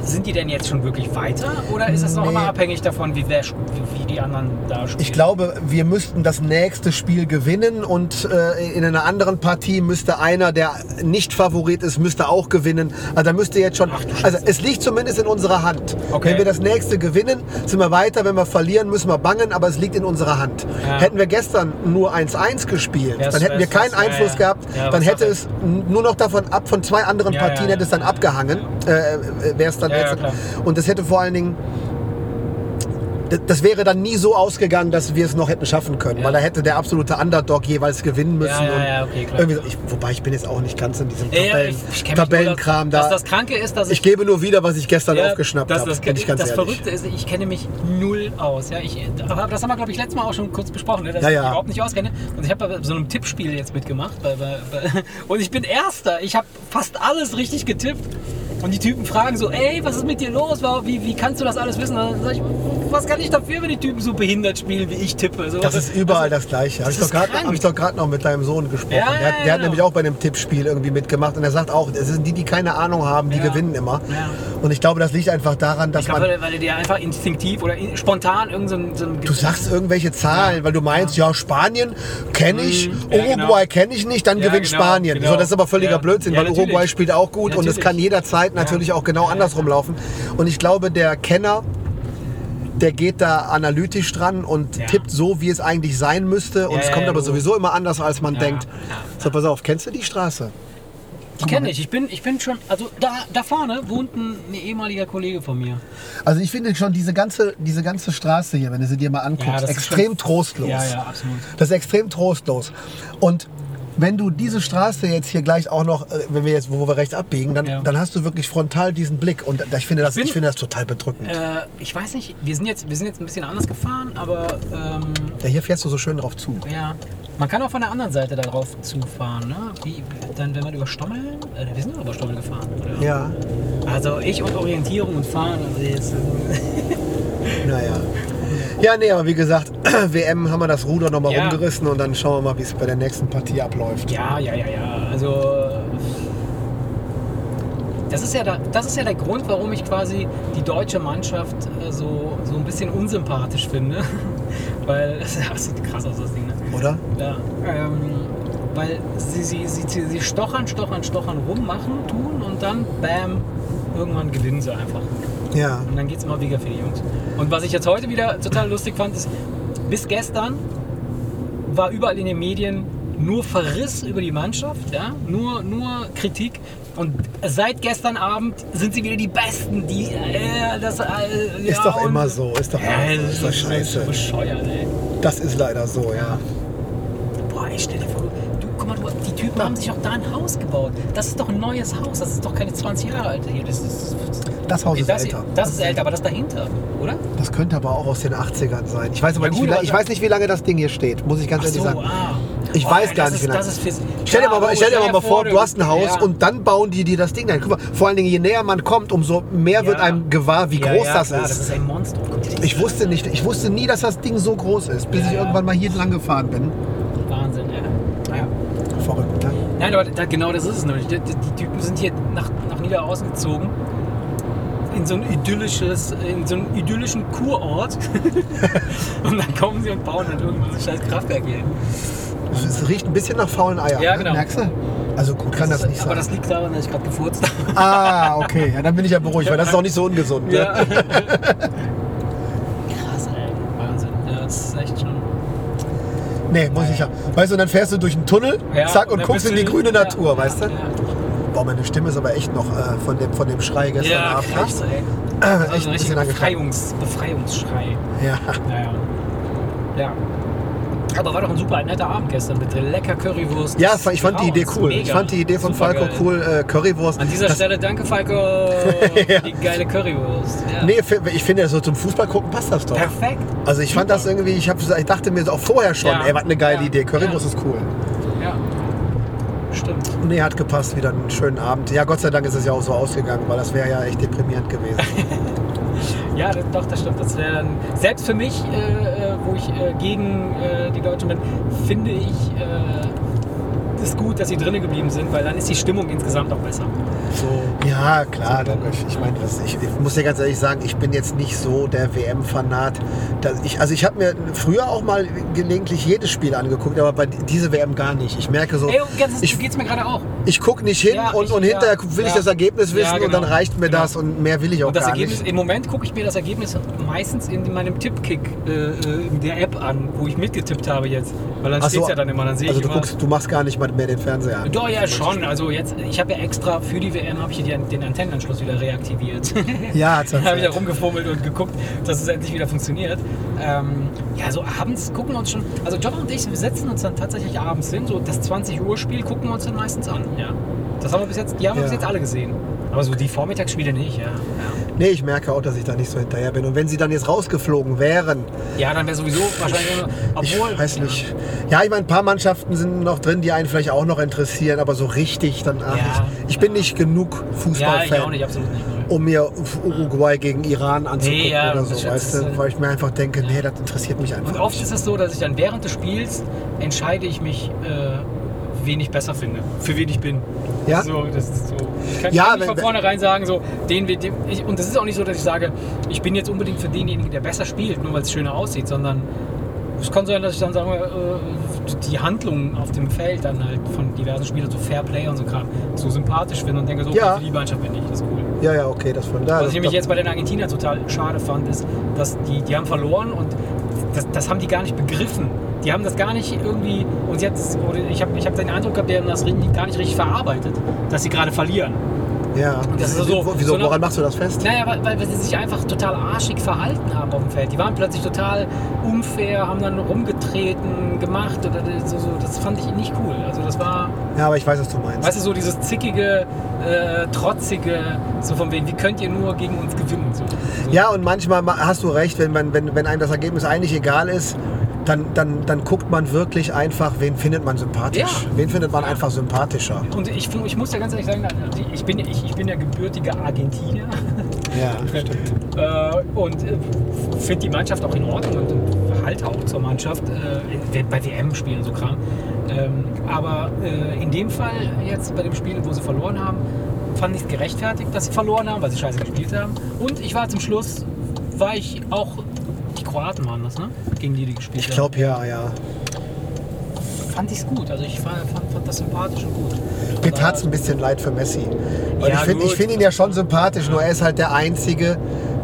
sind die denn jetzt schon wirklich weiter? Oder ist es noch Nee. immer abhängig davon, wie, wer, wie, die anderen da spielen? Ich glaube, wir müssten das nächste Spiel gewinnen und äh, in einer anderen Partie müsste einer, der nicht Favorit ist, müsste auch gewinnen. Also da müsste jetzt schon. Ach Also es liegt zumindest in unserer Hand. Okay. Wenn wir das nächste gewinnen, sind wir weiter. Wenn wir verlieren, müssen wir bangen, aber es liegt in unserer Hand. Ja. Hätten wir gestern nur 1-1 gespielt, Wär's- dann hätten wir keinen ja, Einfluss ja. gehabt. Ja, dann hätte es nur noch davon ab, von zwei anderen Ja, Partien ja, hätte es dann abgehangen. Äh, Wäre es dann jetzt. und das hätte vor allen Dingen das- das wäre dann nie so ausgegangen, dass wir es noch hätten schaffen können, Ja. weil da hätte der absolute Underdog jeweils gewinnen müssen. Ja, ja, und okay, klar. so, ich, wobei ich bin jetzt auch nicht ganz in diesem Tabellen, ich, ich Tabellenkram nur, dass, da. dass das Kranke ist, dass ich gebe nur wieder, was ich gestern aufgeschnappt das, habe. Das, ich ganz das. Verrückte ist, ich kenne mich null aus. Ja, ich, das haben wir, glaube ich, letztes Mal auch schon kurz besprochen, ne, dass ich mich überhaupt nicht auskenne. Und ich habe bei so einem Tippspiel jetzt mitgemacht. Bei, bei, bei, und ich bin Erster. Ich habe fast alles richtig getippt. Und die Typen fragen so, ey, was ist mit dir los? Wie, wie kannst du das alles wissen? Dann sag ich, was kann ich dafür, wenn die Typen so behindert spielen, wie ich tippe? So, Das ist überall also, das Gleiche. Habe ich, hab ich doch gerade noch mit deinem Sohn gesprochen. Ja, der hat, ja, der hat genau. nämlich auch bei einem Tippspiel irgendwie mitgemacht und er sagt auch, es sind die, die keine Ahnung haben, die Ja. gewinnen immer. Und ich glaube, das liegt einfach daran, dass Ich glaube, man. weil, weil dir einfach instinktiv oder in, spontan irgendein so so Du sagst irgendwelche Zahlen, weil du meinst, ja, Spanien kenne ich, Mhm, ja, Uruguay genau. kenne ich nicht, dann gewinnt genau, Spanien. genau. So, das ist aber völliger. Blödsinn, weil natürlich. Uruguay spielt auch gut und es kann jederzeit natürlich auch genau andersrum laufen. Und ich glaube, der Kenner, der geht da analytisch dran und Ja. tippt so, wie es eigentlich sein müsste. Und Ja, es ja, kommt ja, aber sowieso immer anders, als man Ja, denkt. ja, So, pass auf, kennst du die Straße? Die kenne ich. Ich bin, ich bin schon, also da, da vorne wohnt ein, ein ehemaliger Kollege von mir. Also ich finde schon diese ganze, diese ganze Straße hier, wenn du sie dir mal anguckst, ist extrem schon- trostlos. Ja, ja, absolut. Das ist extrem trostlos. Und wenn du diese Straße jetzt hier gleich auch noch, äh, wenn wir jetzt, wo wir rechts abbiegen, dann, Ja. dann hast du wirklich frontal diesen Blick. Und ich finde das, Ich bin- ich finde das total bedrückend. Äh, ich weiß nicht, wir sind, jetzt, wir sind jetzt ein bisschen anders gefahren, aber ähm, Ja, hier fährst du so schön drauf zu. ja, man kann auch von der anderen Seite da drauf zufahren. Ne? Wie, dann, wenn man über Stommeln, äh, wir sind über Stommeln gefahren. Oder? Ja, Also ich und Orientierung und Fahren, also jetzt, naja. Ja, nee, aber wie gesagt, WM haben wir das Ruder nochmal Ja. rumgerissen und dann schauen wir mal, wie es bei der nächsten Partie abläuft. Ja, ja, ja, ja. Also das ist ja, der, das ist ja der Grund, warum ich quasi die deutsche Mannschaft äh, so, so ein bisschen unsympathisch finde. Weil das sieht krass aus, das Ding. Ne? Oder? Ja, ähm, weil sie, sie, sie, sie, sie stochern, stochern, stochern rum, machen, tun und dann, bam, irgendwann gewinnen sie einfach. Ja. Und dann geht es immer wieder für die Jungs. Und was ich jetzt heute wieder total lustig fand, ist, bis gestern war überall in den Medien nur Verriss über die Mannschaft, ja? nur, nur Kritik. Und seit gestern Abend sind sie wieder die Besten. Die, äh, das, äh, Ist ja, doch immer so, ist doch, Ja, ist doch das ist scheiße. so bescheuert, ey. Das ist leider so, ja. Boah, ich stell dir vor, guck mal, du, die Typen haben sich auch da ein Haus gebaut. Das ist doch ein neues Haus, das ist doch keine 20 Jahre alt hier. Das ist, Das Haus ist das, älter. Das ist älter, aber das dahinter, oder? Das könnte aber auch aus den 80ern sein. Ich weiß aber Ja, nicht, gut, wie, la- aber- ich weiß nicht, wie lange das Ding hier steht, muss ich ganz Ach ehrlich so, sagen. ah. Ich Oh, weiß gar das nicht, ist, wie lange. Stell dir Ja, mal, stell dir mal, mal vor, du hast ein Haus ja. und dann bauen die dir das Ding. Guck mal, vor allen Dingen, je näher man kommt, umso mehr wird Ja. einem gewahr, wie Ja, groß ja, das klar, ist. Das ist ein Monster. Ich wusste nicht, ich wusste nie, dass das Ding so groß ist, bis Ja, ich ja. irgendwann mal hier lang gefahren bin. Wahnsinn, ja. ja. Verrückt, ne? Nein, aber da, genau das ist es nämlich. Die, die, Typen sind hier nach, nach Niederaußen gezogen. In so ein idyllisches, in so einen idyllischen Kurort. und dann kommen sie und bauen dann irgendwann so ein scheiß Kraftwerk hier. hin. Es riecht ein bisschen nach faulen Eiern. Ja, ne? genau. Merkst du? Also gut kann das, ist- nicht aber sein. das liegt daran, dass ich gerade gefurzt habe. ah, okay. Ja, dann bin ich ja beruhigt, weil das ist auch nicht so ungesund. Ne? Ja. Krass, ey. Wahnsinn. Ja, das ist echt schon. Nee, muss ich ja. Weißt du, und dann fährst du durch einen Tunnel, Ja, zack, und dann guckst in die grüne ja, Natur, weißt du? Boah, meine Stimme ist aber echt noch äh, von, dem, von dem Schrei gestern ja Abend. krass, ey. Echt, Das echt ist ein bisschen. Befreiungs Befreiungsschrei. Ja. Naja. Ja. Aber war doch ein super netter Abend gestern mit lecker Currywurst. Ja, ich fand die Idee cool. Ich Mega. fand die Idee von Supergeil. Falco cool, äh, Currywurst. An dieser das, Stelle danke Falco Ja. die geile Currywurst. Ja. Nee, ich finde, so zum Fußball gucken passt das doch. Perfekt. Also ich fand das irgendwie, ich, hab, ich dachte mir auch vorher schon, Ja. ey, was eine geile Ja. Idee. Currywurst Ja. ist cool. Ja. Stimmt. Nee, hat gepasst, wieder einen schönen Abend. Ja, Gott sei Dank ist es ja auch so ausgegangen, weil das wäre ja echt deprimierend gewesen. Ja, doch, das stimmt. Das wäre dann, selbst für mich, äh, wo ich äh, gegen äh, die Deutschen bin, finde ich es gut, dass sie drinnen geblieben sind, weil dann ist die Stimmung insgesamt auch besser. So. Ja, klar, logisch. Ich meine, das- ich, ich muss dir ganz ehrlich sagen, ich bin jetzt nicht so der WM-Fanat. Ich, also ich habe mir früher auch mal gelegentlich jedes Spiel angeguckt, aber bei diese WM gar nicht. Ich merke so, Ey, ganz, ich, so geht's mir gerade auch. ich gucke nicht hin Ja, und, ich- und ja, hinterher will ich ja. das Ergebnis Ja, wissen und genau. dann reicht mir Genau. das und mehr will ich auch Und das gar Ergebnis, nicht. im Moment gucke ich mir das Ergebnis meistens in meinem Tippkick äh, äh, in der App an, wo ich mitgetippt habe jetzt. Weil dann Ach steht so, ja dann immer, dann sehe also ich du guckst, du machst gar nicht mal mehr den Fernseher an. Doch, ja, schon. Also jetzt, ich habe ja extra für die WM habe ich hier die- den Antennenanschluss wieder reaktiviert. Ja, hat's Dann habe ich da rumgefummelt und geguckt, dass es endlich wieder funktioniert. Ähm, ja, so abends gucken wir uns schon. Also John und ich, wir setzen uns dann tatsächlich abends hin. So das 20 Uhr Spiel gucken wir uns dann meistens an. Ja. Das haben wir bis jetzt, die haben wir Ja. bis jetzt alle gesehen. Aber so die Vormittagsspiele nicht, ja. Ja, Nee, ich merke auch, dass ich da nicht so hinterher bin. Und wenn sie dann jetzt rausgeflogen wären, ja dann wäre sowieso wahrscheinlich. nur- ich Obwohl, weiß nicht. Ja, ich meine, ein paar Mannschaften sind noch drin, die einen vielleicht auch noch interessieren, aber so richtig dann. Ach, Ja, ich, ich bin nicht genug Fußballfan, nicht, nicht. um mir Uruguay gegen Iran anzugucken Nee, ja, oder so, weißt du? ist- Weil ich mir einfach denke, nee, das interessiert mich einfach. Und oft ist es so, dass ich dann während des Spiels entscheide ich mich, äh, wen ich besser finde, für wen ich bin. Ja? So, das ist so. Ich kann, Ja, kann nicht wenn- von vornherein sagen, so, den, den ich, und das ist auch nicht so, dass ich sage, ich bin jetzt unbedingt für denjenigen, der besser spielt, nur weil es schöner aussieht, sondern es kann sein, dass ich dann sage, äh, die Handlungen auf dem Feld dann halt von diversen Spielern, so Fairplay und so Kram, so sympathisch finde und denke, so, okay, Ja. für die Mannschaft bin ich, das ist cool. Ja, ja, okay, das von da. Was ich nämlich jetzt bei den Argentiniern total schade fand, ist, dass die, die haben verloren und das, das haben die gar nicht begriffen. Die haben das gar nicht irgendwie, und sie hat, oder ich habe ich hab den Eindruck gehabt, die haben das gar nicht richtig verarbeitet, dass sie gerade verlieren. Ja. Das ist so- Wieso, so woran machst du das fest? Naja, weil, weil sie sich einfach total arschig verhalten haben auf dem Feld. Die waren plötzlich total unfair, haben dann rumgetreten, gemacht. Oder so, so. Das fand ich nicht cool. Also das war, Ja, aber ich weiß, was du meinst. weißt du, so dieses zickige, äh, trotzige, so von wegen, wie könnt ihr nur gegen uns gewinnen? So. Ja, und manchmal ma- hast du recht, wenn, man, wenn, wenn einem das Ergebnis eigentlich egal ist, dann, dann, dann guckt man wirklich einfach, wen findet man sympathisch. Ja. Wen findet man einfach sympathischer. Und ich, ich muss ja ganz ehrlich sagen, ich bin, ich, ich bin ja gebürtiger Argentinier. Ja, stimmt. Äh, und äh, finde die Mannschaft auch in Ordnung und, und halt auch zur Mannschaft äh, bei WM-Spielen so Kram. Ähm, aber äh, in dem Fall jetzt bei dem Spiel, wo sie verloren haben, fand ich es gerechtfertigt, dass sie verloren haben, weil sie scheiße gespielt haben. Und ich war zum Schluss, war ich auch, Kroaten waren das, ne? Gegen die die gespielt Ich glaube ja, ja. haben. Fand ich es gut, also ich fand, fand, fand das sympathisch und gut. Mir tat es ein bisschen leid für Messi. Weil Ja, ich finde find ihn ja schon sympathisch, nur er ist halt der Einzige,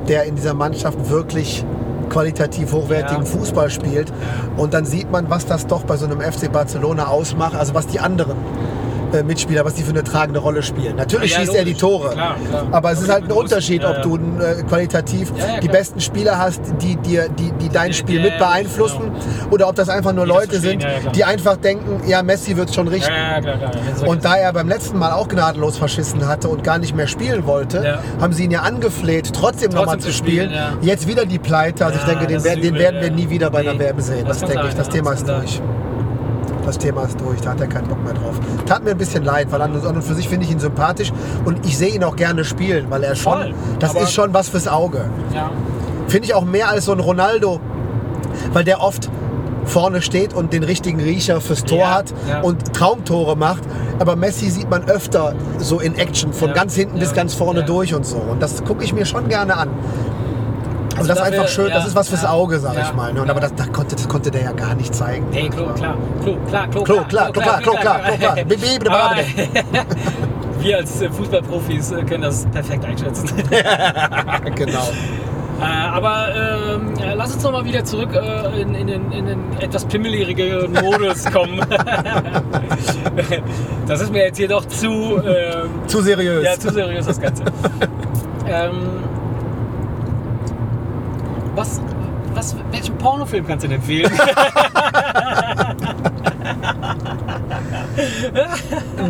der in dieser Mannschaft wirklich qualitativ hochwertigen Ja. Fußball spielt. Und dann sieht man, was das doch bei so einem FC Barcelona ausmacht, also was die anderen äh, Mitspieler, was die für eine tragende Rolle spielen. Natürlich Ja, schießt er die logisch. Tore, Klar, klar. aber es ist halt ein Unterschied, ob du äh, qualitativ Ja, die besten Spieler hast, die, dir, die, die dein Spiel mit beeinflussen, genau. oder ob das einfach nur Die Leute sind, die einfach denken, ja, Messi wird schon richten. Und da er beim letzten Mal auch gnadenlos verschissen hatte und gar nicht mehr spielen wollte, haben sie ihn ja angefleht, trotzdem, nochmal Trotzdem zu zu spielen. spielen. Jetzt wieder die Pleite. Also ich denke, den, den werden wir nie wieder bei einer WM sehen. das denke ich. Das Thema ist durch. Das Thema ist durch. Da hat er keinen Bock mehr drauf. Tat mir ein bisschen leid, weil an und für sich finde ich ihn sympathisch und ich sehe ihn auch gerne spielen, weil er schon, Voll. das ist schon was fürs Auge. ja. Finde ich auch mehr als so ein Ronaldo, weil der oft vorne steht und den richtigen Riecher fürs Tor Ja, hat ja. und Traumtore macht. Aber Messi sieht man öfter so in Action, von Ja, ganz hinten bis ganz vorne durch und so. Und das gucke ich mir schon gerne an. Also, das ist einfach schön, das ja, ist was fürs Auge, sag ich mal. ne? Und. Aber das, das, konnte, das konnte der ja gar nicht zeigen. Nee, Klo, klar. Klar, klar, klar, klar, klar. Bi- bi- Aber bi- Wir als äh, Fußballprofis äh, können das perfekt einschätzen. genau. Äh, aber ähm, lass uns noch mal wieder zurück äh, in, in, den, in den etwas pimmeligeren Modus kommen. das ist mir jetzt hier doch zu, ähm, Zu seriös. ja, zu seriös das Ganze. ähm, was, was, welchen Pornofilm kannst du denn empfehlen?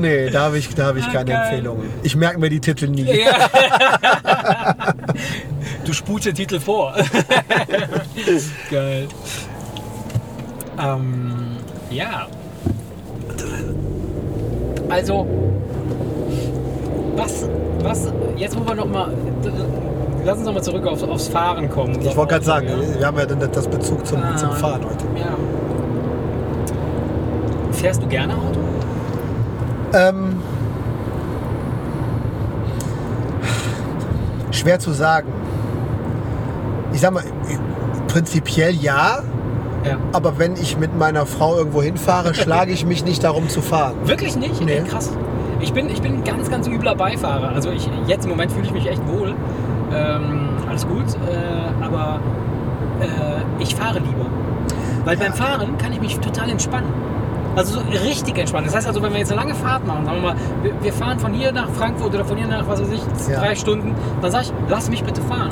Nee, da habe ich, da hab ich Ah, keine geil. Empfehlungen. Ich merke mir die Titel nie. Ja. Du spulst den Titel vor. Geil. Ähm, ja. Also, was, was, jetzt wo wir nochmal, lass uns nochmal zurück auf, aufs Fahren kommen. Ich wollte gerade sagen, Ja. wir haben ja dann das Bezug zum, Ah. zum Fahren heute. Ja. Fährst du gerne Auto? Ähm, schwer zu sagen. Ich sag mal, prinzipiell ja, Ja. aber wenn ich mit meiner Frau irgendwo hinfahre, schlage ich mich nicht darum zu fahren. Wirklich nicht? Nee. Ey, krass. Ich bin, ich bin ein ganz, ganz übler Beifahrer. Also ich, jetzt im Moment fühle ich mich echt wohl. Ähm, alles gut. Äh, aber äh, ich fahre lieber. Weil beim Fahren kann ich mich total entspannen. Also so richtig entspannen. Das heißt also, wenn wir jetzt eine lange Fahrt machen, sagen wir mal, wir, wir fahren von hier nach Frankfurt oder von hier nach, was weiß ich, Ja. drei Stunden, dann sage ich, lass mich bitte fahren.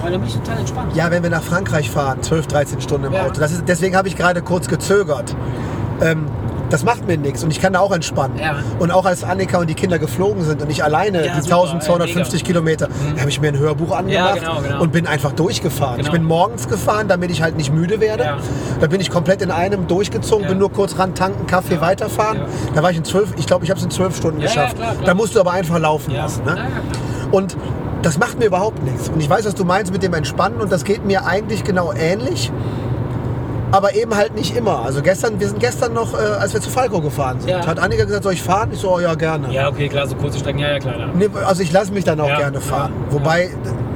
Weil dann bin ich total entspannt. Ja, wenn wir nach Frankreich fahren, 12, 13 Stunden im Ja. Auto. Ist, deswegen habe ich gerade kurz gezögert. Ähm, das macht mir nichts und ich kann da auch entspannen. Ja. Und auch als Annika und die Kinder geflogen sind und ich alleine Ja, die super, 1250 ja, Kilometer, habe ich mir ein Hörbuch angemacht genau, genau. und bin einfach durchgefahren. Ich Genau. bin morgens gefahren, damit ich halt nicht müde werde. Da bin ich komplett in einem durchgezogen, bin nur kurz ran tanken, Kaffee weiterfahren. Da war ich in zwölf, ich glaube, ich habe es in zwölf Stunden geschafft. klar, klar. Da musst du aber einfach laufen lassen. Ne? Und das macht mir überhaupt nichts. Und ich weiß, was du meinst mit dem Entspannen und das geht mir eigentlich genau ähnlich. Aber eben halt nicht immer. Also gestern, wir sind gestern noch, äh, als wir zu Falco gefahren sind, Ja. hat Annika gesagt, soll ich fahren? Ich so, oh ja, gerne. Ja, okay, klar, so kurze Strecken, ja, ja, klar. Nee, also ich lasse mich dann auch Ja, gerne fahren. ja, Wobei,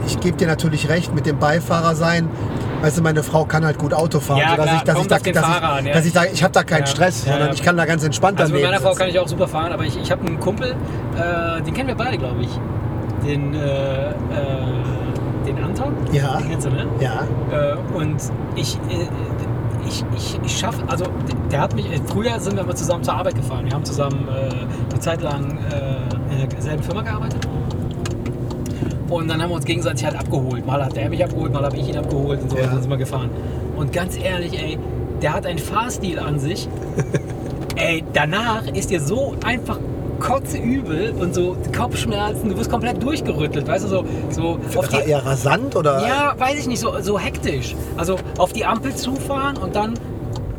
ich gebe dir natürlich recht, mit dem Beifahrer sein. Weißt du, meine Frau kann halt gut Auto fahren. Ja, sodass klar, ich, dass ich kommt da, auf den dass Fahrer ich, an, ja. dass ich da, ich habe da keinen Ja, Stress, ja, sondern ja. ich kann da ganz entspannt Also mit daneben meiner Frau sitzen. kann ich auch super fahren, aber ich, ich habe einen Kumpel, äh, den kennen wir beide, glaube ich. Den, äh, äh, den Anton. Ja. Den kennst du, ne? Ja, Äh, und ich, äh, ich, ich, ich schaffe, also der hat mich, früher sind wir immer zusammen zur Arbeit gefahren. Wir haben zusammen äh, eine Zeit lang äh, in derselben Firma gearbeitet. Und dann haben wir uns gegenseitig halt abgeholt. Mal hat er mich abgeholt, mal habe ich ihn abgeholt und so, Ja. dann sind wir gefahren. Und ganz ehrlich, ey, der hat einen Fahrstil an sich. ey, danach ist dir so einfach kotzeübel und so Kopfschmerzen, du wirst komplett durchgerüttelt, weißt du, so, so auf die, eher rasant oder? ja, weiß ich nicht, so, so hektisch. Also auf die Ampel zufahren und dann,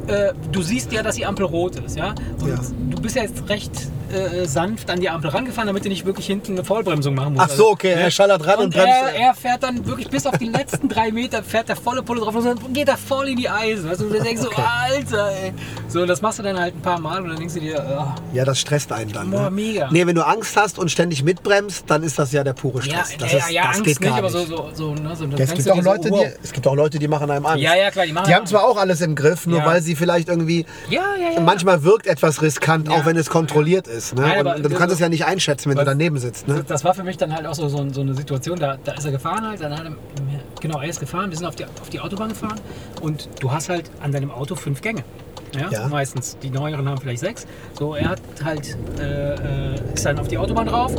äh, du siehst ja, dass die Ampel rot ist, ja? Und Ja. du bist ja jetzt recht äh, sanft an die Ampel rangefahren, damit du nicht wirklich hinten eine Vollbremsung machen musst. Ach so, okay, er schallert ran und, und bremst. er, er fährt dann wirklich bis auf die letzten drei Meter, fährt der volle Pulle drauf und geht er voll in die Eisen. Weißt du, und du denkst so, Alter, ey. So, das machst du dann halt ein paar Mal und dann denkst du dir, ah, ja, das stresst einen dann. Boah, ne? mega. Nee, wenn du Angst hast und ständig mitbremst, dann ist das ja der pure ja, Stress. das ja, ist, ja, das Angst geht gar nicht, aber so, so, so, ne, so Ja, es, gibt auch so, Leute, wow. die, es gibt auch Leute, die machen einem Angst. Ja, ja, klar, die machen Die haben zwar auch alles im Griff, nur Ja. weil sie vielleicht irgendwie. Ja, ja, ja. Manchmal wirkt etwas riskant, Ja. auch wenn es kontrolliert ist. Ne? Nein, und, du kannst es ja nicht einschätzen, wenn du daneben sitzt. Ne? Das war für mich dann halt auch so, so, so eine Situation, da, da ist er gefahren halt, dann hat er, genau, er ist gefahren, wir sind auf die, auf die Autobahn gefahren und du hast halt an deinem Auto fünf Gänge. Ja, Ja. meistens. Die neueren haben vielleicht sechs. So, er hat halt, äh, äh, ist dann auf die Autobahn drauf,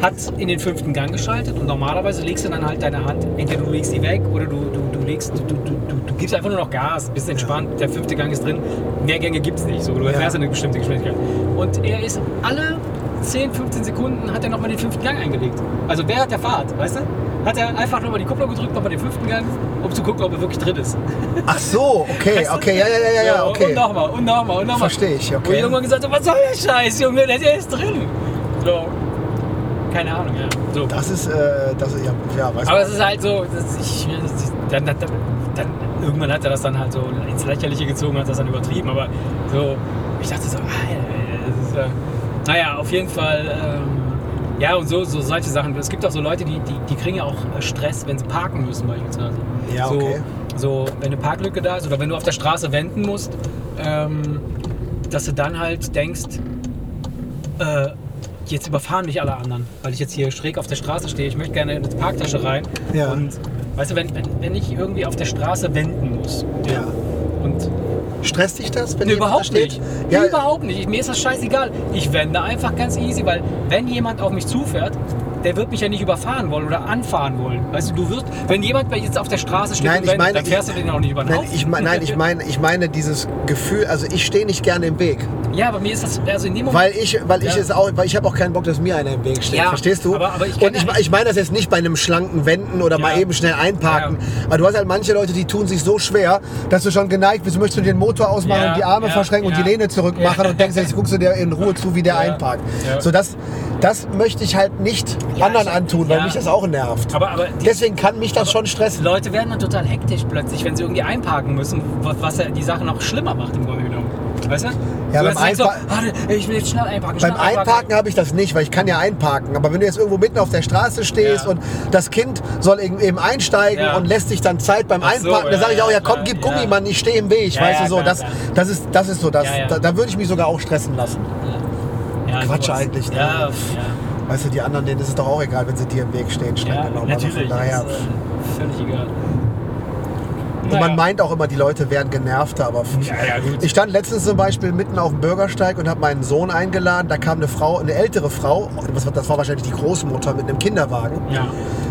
hat in den fünften Gang geschaltet und normalerweise legst du dann halt deine Hand, entweder du legst sie weg oder du, du legst, du, du, du, du gibst einfach nur noch Gas, bist entspannt, der fünfte Gang ist drin, mehr Gänge gibt es nicht, so, du Ja. fährst eine bestimmte Geschwindigkeit. Und er ist alle 10, 15 Sekunden hat er nochmal den fünften Gang eingelegt. Also während der Fahrt, weißt du? Hat er einfach nochmal die Kupplung gedrückt, nochmal den fünften Gang, um zu gucken, ob er wirklich drin ist. Ach so, okay, Weißt du? okay, ja, ja, ja, ja, ja, Und okay. nochmal, und nochmal, und nochmal. Verstehe ich, okay. ich irgendwann gesagt was soll der Scheiß, Junge, der, ist drin. So. Keine Ahnung, ja. So. Das ist, äh, das ja, ja, weiß Aber es ist halt so, dass ich, dann, dann, dann, irgendwann hat er das dann halt so ins Lächerliche gezogen, hat das dann übertrieben, aber so, ich dachte so, ist, äh, naja, auf jeden Fall, ähm, ja, und so, so solche Sachen. Es gibt auch so Leute, die, die, die kriegen ja auch äh, Stress, wenn sie parken müssen beispielsweise. Ja, so, okay. so, wenn eine Parklücke da ist oder wenn du auf der Straße wenden musst, ähm, dass du dann halt denkst, äh, jetzt überfahren mich alle anderen, weil ich jetzt hier schräg auf der Straße stehe. Ich möchte gerne in die Parktasche rein. Ja. Und weißt du, wenn, wenn, wenn ich irgendwie auf der Straße wenden muss. Ja. Und Stresst dich das, wenn Nee, überhaupt da nicht. Ja, Überhaupt nicht. Mir ist das scheißegal. Ich wende einfach ganz easy, weil wenn jemand auf mich zufährt, der wird mich ja nicht überfahren wollen oder anfahren wollen. Weißt du, du wirst, wenn jemand jetzt auf der Straße steht Nein, und ich wendet, meine, dann fährst du den auch nicht über den Nein, Haufen. ich, nein, ich meine, ich meine dieses Gefühl, also ich stehe nicht gerne im Weg, Ja, aber mir ist das, also in dem Moment... weil ich, weil ich Ja. es auch, weil ich habe auch keinen Bock, dass mir einer im Weg steht. Ja, Verstehst du? aber- aber ich Und ich, ich meine das jetzt nicht bei einem schlanken Wenden oder mal Ja. eben schnell einparken. Aber du hast halt manche Leute, die tun sich so schwer, dass du schon geneigt bist, du möchtest du den Motor ausmachen, Ja, die Arme verschränken und die Lehne zurück machen Ja. und denkst, jetzt guckst du dir in Ruhe zu, wie der einparkt. So das, das möchte ich halt nicht Ja, anderen ich- antun, weil ja. mich das auch nervt. aber, aber die, Deswegen kann mich das schon stressen. Leute werden dann total hektisch plötzlich, wenn sie irgendwie einparken müssen, was, ja die Sache noch schlimmer macht im Grunde genommen. Weißt du? Ja, du beim so, Einpa- warte, ich will jetzt schnell einparken. Beim schnell Einparken habe ich das nicht, weil ich kann ja einparken. Aber wenn du jetzt irgendwo mitten auf der Straße stehst Ja. und das Kind soll eben einsteigen Ja. und lässt sich dann Zeit beim Ach so, Einparken, dann sage ich auch, ja komm, gib. Gummi, Mann, ich stehe im Weg. Weißt du so, klar, das, klar. das, ist, das ist so, das. Da, da würde ich mich sogar auch stressen lassen. Ja, Quatsch sowas. eigentlich, ne? Ja, ja. Weißt du, die anderen, denen ist es doch auch egal, wenn sie dir im Weg stehen. Schreck ja. Also natürlich. Von daher. Ist, äh, völlig egal. Und man meint auch immer, die Leute wären genervter, aber Ja, ja, ich stand letztens zum Beispiel mitten auf dem Bürgersteig und habe meinen Sohn eingeladen. Da kam eine Frau, eine ältere Frau, das war- das war wahrscheinlich die Großmutter mit einem Kinderwagen. Ja.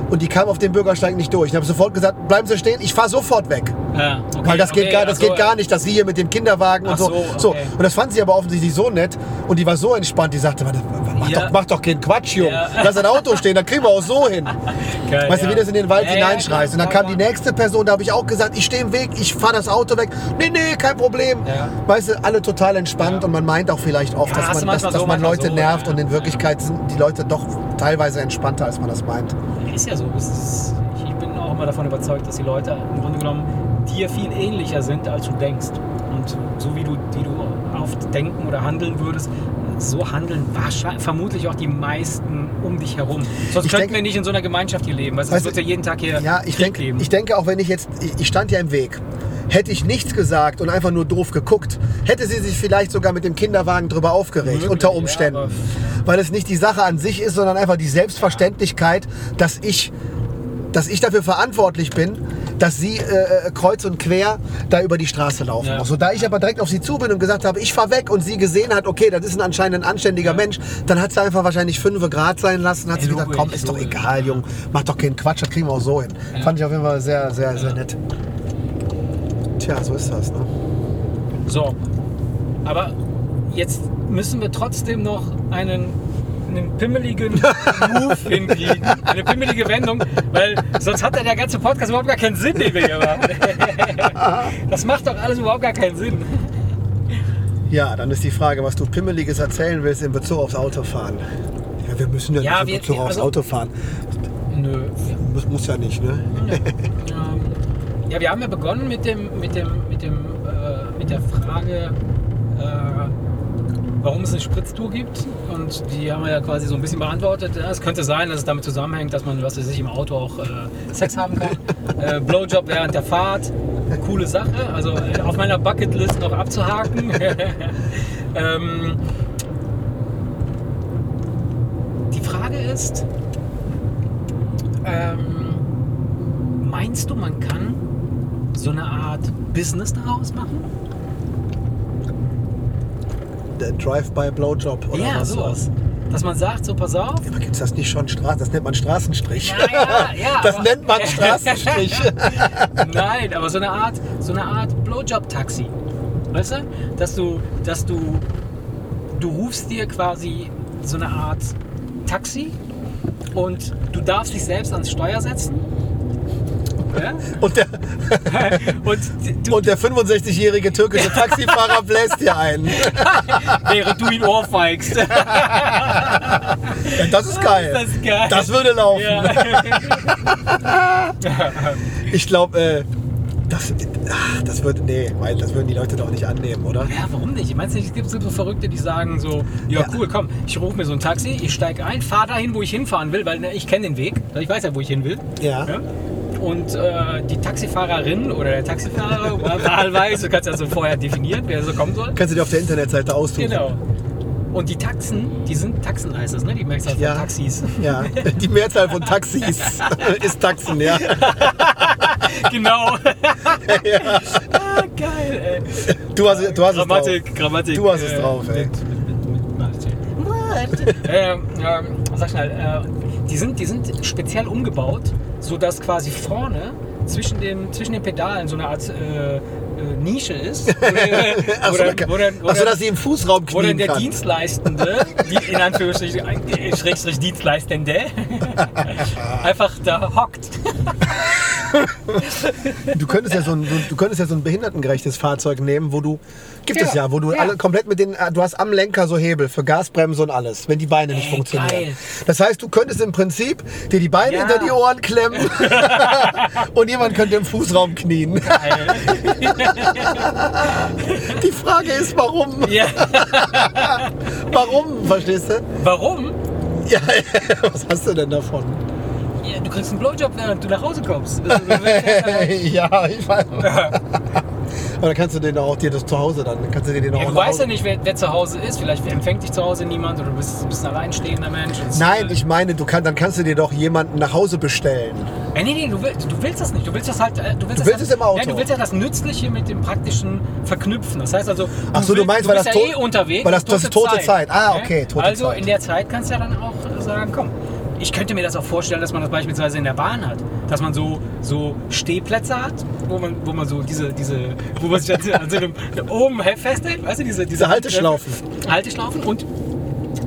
Und die kam auf dem Bürgersteig nicht durch. Ich habe sofort gesagt, bleiben Sie stehen, ich fahre sofort weg. Ja, okay, Weil das geht, okay, gar, das so, geht gar nicht, dass Sie hier mit dem Kinderwagen und Ach so. so, so. okay. Und das fand sie aber offensichtlich so nett. Und die war so entspannt, die sagte, "Warte, mach, Ja. doch, mach doch keinen Quatsch, Junge. Ja. Lass ein Auto stehen, dann kriegen wir auch so hin. Geil, Weißt du, wie das in den Wald hineinschreist. Und dann kam die nächste Person, da habe ich auch gesagt, ich stehe im Weg, ich fahre das Auto weg. Nee, nee, kein Problem. Weißt du, alle total entspannt und man meint auch vielleicht oft, dass man, dass, manchmal dass so, man Leute so, nervt und in. Wirklichkeit sind die Leute doch teilweise entspannter, als man das meint. Ist ja so. Ist, ich bin auch immer davon überzeugt, dass die Leute im Grunde genommen dir viel ähnlicher sind, als du denkst. Und so wie du, wie du oft denken oder handeln würdest, so handeln wahrscheinlich, vermutlich auch die meisten um dich herum. Sonst Ich könnten denke- wir nicht in so einer Gemeinschaft hier leben. Weißt, es wird ja jeden Tag hier Ja, ich Krieg denke, geben. ich denke auch, wenn ich jetzt, ich, ich stand ja im Weg. Hätte ich nichts gesagt und einfach nur doof geguckt, hätte sie sich vielleicht sogar mit dem Kinderwagen drüber aufgeregt, Möglich, unter ja, Umständen. aber- Weil es nicht die Sache an sich ist, sondern einfach die Selbstverständlichkeit, dass ich, dass ich dafür verantwortlich bin, dass sie äh, kreuz und quer da über die Straße laufen. Ja. muss. So, da ich aber direkt auf sie zu bin und gesagt habe, ich fahr weg und sie gesehen hat, okay, das ist ein anscheinend ein anständiger Mensch, dann hat sie einfach wahrscheinlich 5 Grad sein lassen, hat Ja, sie gesagt, komm, ist doch egal, Jung, mach doch keinen Quatsch, das kriegen wir auch so hin. Fand ich auf jeden Fall sehr, sehr, sehr nett. Tja, so ist das, ne? So, aber jetzt müssen wir trotzdem noch einen, einen pimmeligen Move hinkriegen, eine pimmelige Wendung, weil sonst hat der ganze Podcast überhaupt gar keinen Sinn, den wir hier machen. Das macht doch alles überhaupt gar keinen Sinn. Ja, dann ist die Frage, was du Pimmeliges erzählen willst in Bezug aufs Autofahren. Ja, wir müssen ja, Ja, nicht in Bezug aufs also- Auto fahren. Nö. Muss, muss ja nicht, ne? Ähm, ja, wir haben ja begonnen mit dem, mit dem, mit dem, äh, mit der Frage, äh, warum es eine Spritztour gibt. Und die haben wir ja quasi so ein bisschen beantwortet. Ja, es könnte sein, dass es damit zusammenhängt, dass man, was weiß ich, im Auto auch äh, Sex haben kann. äh, Blowjob während der Fahrt, eine coole Sache. Also äh, auf meiner Bucketlist noch abzuhaken. ähm, die Frage ist, ähm, meinst du, man kann so eine Art Business daraus machen? Drive-by-Blowjob oder ja, was? sowas. Dass man sagt, so pass auf. Aber gibt's das nicht schon Straßen? Das nennt man Straßenstrich. Ja, ja, ja, das aber- nennt man Straßenstrich. Nein, aber so eine Art, so eine Art Blowjob-Taxi. Weißt du? Dass du, dass du, du rufst dir quasi so eine Art Taxi und du darfst dich selbst ans Steuer setzen. Ja? Und der, Und und der 65-jährige türkische Taxifahrer bläst dir ein. während du ihn ohrfeigst. Ja, das ist geil. Das ist geil. Das würde laufen. Ja. Ich glaube, äh, das, ach, das würde, nee, weil das würden die Leute doch nicht annehmen, oder? Ja, warum nicht? Ich meine, es gibt so Verrückte, die sagen so, ja, Ja. cool, komm, ich rufe mir so ein Taxi, ich steige ein, fahre dahin, wo ich hinfahren will, weil ne, ich kenne den Weg, ich weiß ja, wo ich hin will. Ja. Ja? Und äh, die Taxifahrerin oder der Taxifahrer, wahlweise, du kannst ja so vorher definieren, wer so kommen soll. Kannst du dir auf der Internetseite aussuchen. Genau. Und die Taxen, die sind Taxen heißt das, ne? Die merkst du halt Ja. von Taxis. Ja, die Mehrzahl von Taxis ist Taxen, ja. genau. ah, geil, ey. Du hast, du hast Grammatik, es Grammatik. Du hast es äh, drauf, ey. Mit, mit, mit, ähm, ähm, sag schnell, äh, die, sind, die sind speziell umgebaut, sodass quasi vorne zwischen, dem, zwischen den Pedalen so eine Art äh, äh, Nische ist. Wo der, Ach wo so, der, da- wo der, wo ach so, der- dass sie im Fußraum knien der kann. Dienstleistende, die in Anführungsstrichen, äh, Schrägstrich Dienstleistende, einfach da hockt. Du könntest ja so ein, du, du könntest ja so ein behindertengerechtes Fahrzeug nehmen, wo du gibt es Ja, ja, wo du ja. alle komplett mit den äh, du hast am Lenker so Hebel für Gasbremse und alles, wenn die Beine nicht Ey, funktionieren. geil. Das heißt, du könntest im Prinzip dir die Beine Ja. hinter die Ohren klemmen und jemand könnte im Fußraum knien. Die Frage ist, warum? Ja. Warum, verstehst du? Warum? Ja, was hast du denn davon? Ja, du kriegst einen Blowjob, während du nach Hause kommst. Also, ja- ja, ich weiß. Dann kannst du den auch dir das zu Hause dann, kannst du dir den auch Ja, du weißt ja nicht, wer, wer zu Hause ist. Vielleicht empfängt dich zu Hause niemand oder du bist, ein alleinstehender Mensch. Nein, äh, ich meine, du kann, dann kannst du dir doch jemanden nach Hause bestellen. Äh, nee, nee, du willst, du willst das nicht. Du willst das halt. äh, Du willst, Du das willst halt, es im Auto. Ja, du willst ja das Nützliche mit dem Praktischen verknüpfen. Das heißt also. Ach so, du meinst, weil das ja tot- eh unterwegs. weil das- das ist tote Zeit. Ah, Ja? okay, tote also Zeit. in der Zeit kannst du ja dann auch sagen, komm. Ich könnte mir das auch vorstellen, dass man das beispielsweise in der Bahn hat. Dass man so, so Stehplätze hat, wo man, wo man so diese, diese, wo man sich an so- so einem, oben festhält, weißt du, diese, Diese Halteschlaufen. Halteschlaufen und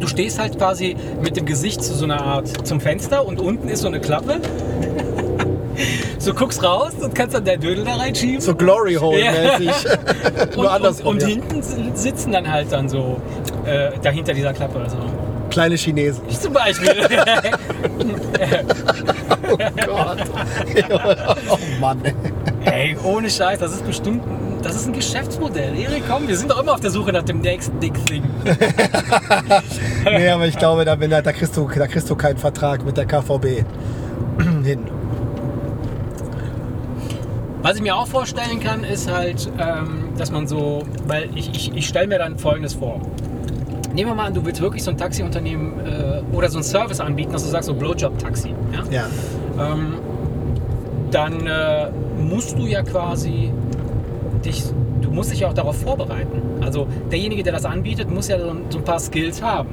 du stehst halt quasi mit dem Gesicht zu so einer Art zum Fenster und unten ist so eine Klappe. So guckst raus und kannst dann dein Dödel da reinschieben. So Glory Hole mäßig. und, Nur und, und ja. hinten sitzen dann halt dann so äh, dahinter dieser Klappe. Also. Kleine Chinesen. Ich zum Beispiel. Oh Gott. oh Mann. ey. Ey, ohne Scheiß, das ist bestimmt das ist ein Geschäftsmodell. Erik, komm, wir sind doch immer auf der Suche nach dem nächsten Dick Thing. Nee, aber ich glaube, da, bin- da, kriegst du, da kriegst du keinen Vertrag mit der KVB hin. Was ich mir auch vorstellen kann, ist halt, ähm, dass man so, weil ich, ich, ich stelle mir dann Folgendes vor. Nehmen wir mal an, du willst wirklich so ein Taxiunternehmen äh, oder so einen Service anbieten, dass du sagst, so Blowjob-Taxi. Ja? Ja. Ähm, dann äh, musst du ja quasi dich, du musst dich ja auch darauf vorbereiten. Also derjenige, der das anbietet, muss ja so, ein- so ein paar Skills haben.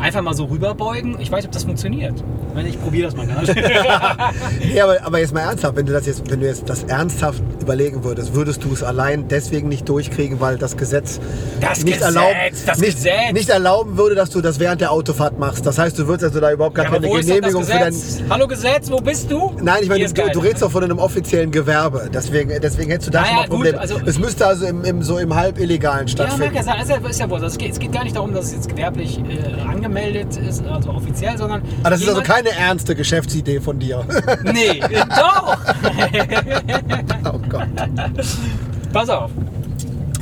Einfach mal so rüberbeugen. Ich weiß, nicht, ob das funktioniert. Wenn ich probiere das mal gerade. Nee, aber, aber jetzt mal ernsthaft, wenn du das jetzt, wenn du jetzt das ernsthaft überlegen würdest, würdest du es allein deswegen nicht durchkriegen, weil das Gesetz Das nicht, Gesetz, erlauben, das nicht, Gesetz. nicht erlauben würde, dass du das während der Autofahrt machst. Das heißt, du würdest also da überhaupt gar Ja, keine Genehmigung für dein. Hallo Gesetz, wo bist du? Nein, ich meine, du, du redest doch von einem offiziellen Gewerbe. Deswegen, deswegen hättest du da Naja, schon mal gut, Probleme. also- es müsste also im, im, so im halb illegalen Ja, mag stattfinden. ja sein. Also, ist ja wohl. Also, es, geht, es geht gar nicht darum, dass es jetzt gewerblich äh, angemeldet ist, also offiziell, sondern. aber das ist also keine ernste Geschäftsidee von dir. Nee, doch! oh Gott. Pass auf.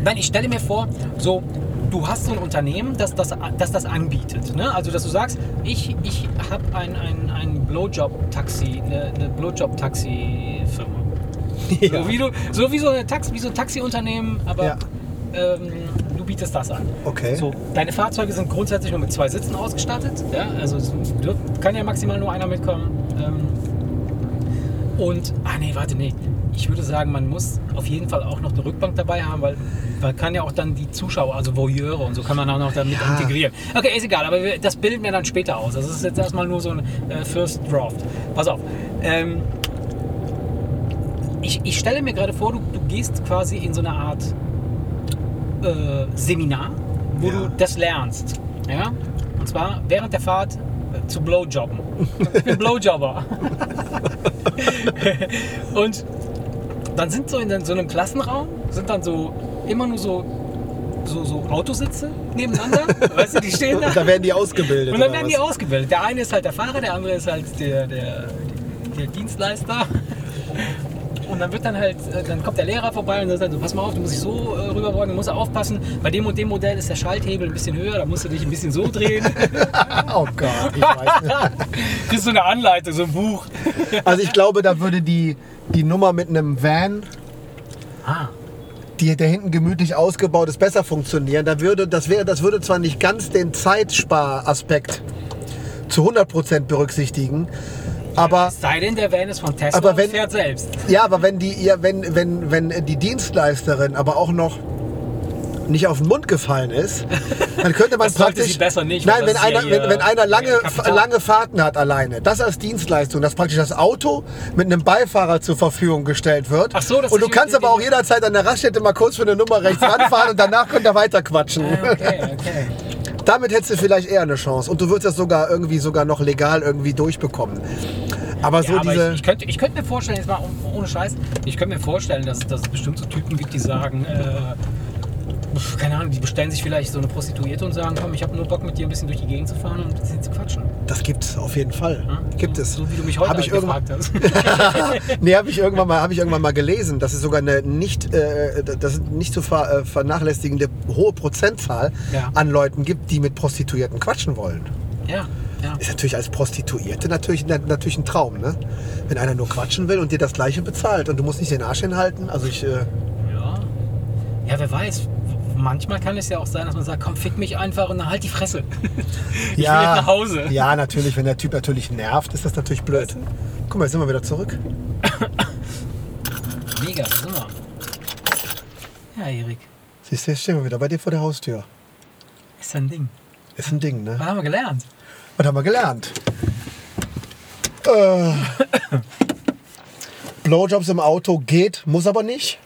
Nein, ich stelle mir vor, so, du hast so ein Unternehmen, das das, das, das anbietet. Ne? Also, dass du sagst, ich, ich habe ein, ein, ein Blowjob-Taxi, eine, eine Blowjob-Taxi-Firma. So, wie du, so wie so, eine Taxi, wie so ein Taxiunternehmen, aber Ja. ähm, bietest das an. Okay. So, deine Fahrzeuge sind grundsätzlich nur mit zwei Sitzen ausgestattet. Ja? Also kann ja maximal nur einer mitkommen. Ähm, und, ah nee, warte, nee. Ich würde sagen, man muss auf jeden Fall auch noch eine Rückbank dabei haben, weil man kann ja auch dann die Zuschauer, also Voyeure und so kann man auch noch damit Ja. integrieren. Okay, ist egal, aber wir- das bilden wir dann später aus. Das ist jetzt erstmal nur so ein äh, First Draft. Pass auf. Ähm, ich, ich stelle mir gerade vor, du, du gehst quasi in so eine Art äh, Seminar, wo Ja. du das lernst. Ja? Und zwar während der Fahrt äh, zu Blowjobben. Ich bin Blowjobber. Und dann sind so in so einem Klassenraum, sind dann so immer nur so, so, so Autositze nebeneinander. weißt du, die stehen da. Und da werden die ausgebildet. Und dann werden was? die ausgebildet. Der eine ist halt der Fahrer, der andere ist halt der, der, der Dienstleister. Dann wird dann halt, äh, dann kommt der Lehrer vorbei und sagt so, pass mal auf, du musst dich so äh, rüberbeugen, du musst aufpassen. Bei dem und dem Modell ist der Schalthebel ein bisschen höher, da musst du dich ein bisschen so drehen. Oh Gott, ich weiß nicht. Kriegst du eine Anleitung, so ein Buch. Also ich glaube, da würde die, die Nummer mit einem Van, Ah, die der hinten gemütlich ausgebaut ist, besser funktionieren. Da würde, das, wäre, das würde zwar nicht ganz den Zeitsparaspekt zu 100% berücksichtigen, aber sei denn, der Van ist von Tesla Aber und wenn- fährt selbst. Ja, aber wenn die, ja, wenn, wenn, wenn die Dienstleisterin aber auch noch nicht auf den Mund gefallen ist, dann könnte man Das praktisch. sie besser nicht, Nein, wenn ja einer, wenn, wenn einer lange, lange Fahrten hat alleine, das als Dienstleistung, dass praktisch das Auto mit einem Beifahrer zur Verfügung gestellt wird. Ach so, das und du kannst aber auch jederzeit an der Raststätte mal kurz für eine Nummer rechts ranfahren und danach könnt ihr weiter quatschen. Okay, okay. Damit hättest du vielleicht eher eine Chance. Und du würdest das sogar irgendwie sogar noch legal irgendwie durchbekommen. Aber so ja, aber diese. ich, ich, könnte, ich könnte mir vorstellen, jetzt mal oh- ohne Scheiß, ich könnte mir vorstellen, dass, dass es bestimmt so Typen gibt, die sagen, äh, keine Ahnung, die bestellen sich vielleicht so eine Prostituierte und sagen, komm, ich habe nur Bock mit dir ein bisschen durch die Gegend zu fahren und mit sie zu quatschen. Das gibt's auf jeden Fall. Ja? Gibt so, es. So wie du mich heute Hab ich halt irgendwann- gefragt hast. nee, habe ich irgendwann mal, habe ich irgendwann mal gelesen. Das ist sogar eine nicht, äh, das nicht zu ver, äh, vernachlässigende hohe Prozentzahl Ja. an Leuten gibt, die mit Prostituierten quatschen wollen. ja, ja. Ist natürlich als Prostituierte natürlich, na- natürlich ein Traum, ne? Wenn einer nur quatschen will und dir das Gleiche bezahlt und du musst nicht den Arsch hinhalten. Also ich, äh, Ja. Ja, wer weiß. Manchmal kann es ja auch sein, dass man sagt, komm, fick mich einfach und dann halt die Fresse. Ich will jetzt nach Hause. Ja, natürlich. Wenn der Typ natürlich nervt, ist das natürlich blöd. Guck mal, jetzt sind wir wieder zurück. Mega, da sind wir. Ja, Erik, Siehst du, jetzt stehen wir wieder bei dir vor der Haustür. ist ein Ding. Ist ein Ding, ne? Was haben wir gelernt? Was haben wir gelernt? Äh, Blowjobs im Auto geht, muss aber nicht.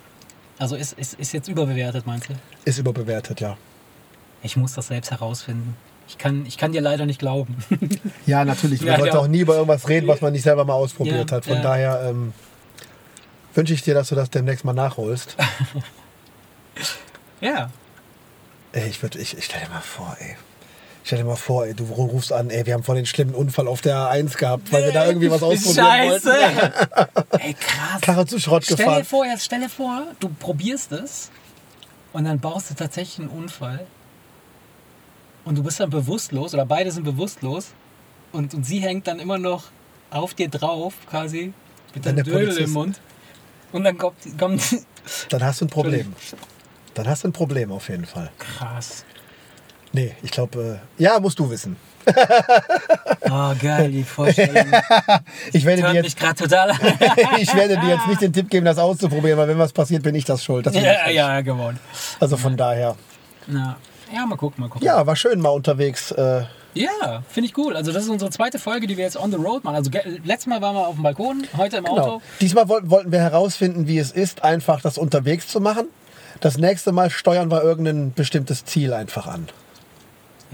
Also ist, ist, ist jetzt überbewertet, meinst du? Ist überbewertet, ja. Ich muss das selbst herausfinden. Ich kann, ich kann dir leider nicht glauben. Ja, natürlich. Man Ja, sollte ja. auch nie über irgendwas reden, was man nicht selber mal ausprobiert Ja, hat. Von daher ähm, wünsche ich dir, dass du das demnächst mal nachholst. ja. ey, ich, würd, ich, ich stell dir mal vor, ey. Stell dir mal vor, ey, du rufst an, ey, wir haben voll den schlimmen Unfall auf der A1 gehabt, weil wir da irgendwie was ausprobieren Scheiße. wollten. Ey, krass. Karre zu Schrott Stell dir gefahren. vor, jetzt stell dir vor, du probierst es und dann baust du tatsächlich einen Unfall und du bist dann bewusstlos oder beide sind bewusstlos und, und sie hängt dann immer noch auf dir drauf, quasi, mit der Dödel im Mund. Und dann kommt, kommt Dann hast du ein Problem. Dann hast du ein Problem auf jeden Fall. krass. Nee, ich glaube, äh, ja, musst du wissen. Oh, geil, die Vorstellung. Ich werde, dir jetzt, gerade total ich werde dir jetzt nicht den Tipp geben, das auszuprobieren, weil wenn was passiert, bin ich das schuld. Das ja, ja, gewonnen. Also von daher. Na, ja, mal gucken, mal gucken. Ja, war schön mal unterwegs. Äh, Ja, finde ich cool. Also das ist unsere zweite Folge, die wir jetzt on the road machen. Also letztes Mal waren wir auf dem Balkon, heute im genau. Auto. Diesmal wollten wir herausfinden, wie es ist, einfach das unterwegs zu machen. Das nächste Mal steuern wir irgendein bestimmtes Ziel einfach an.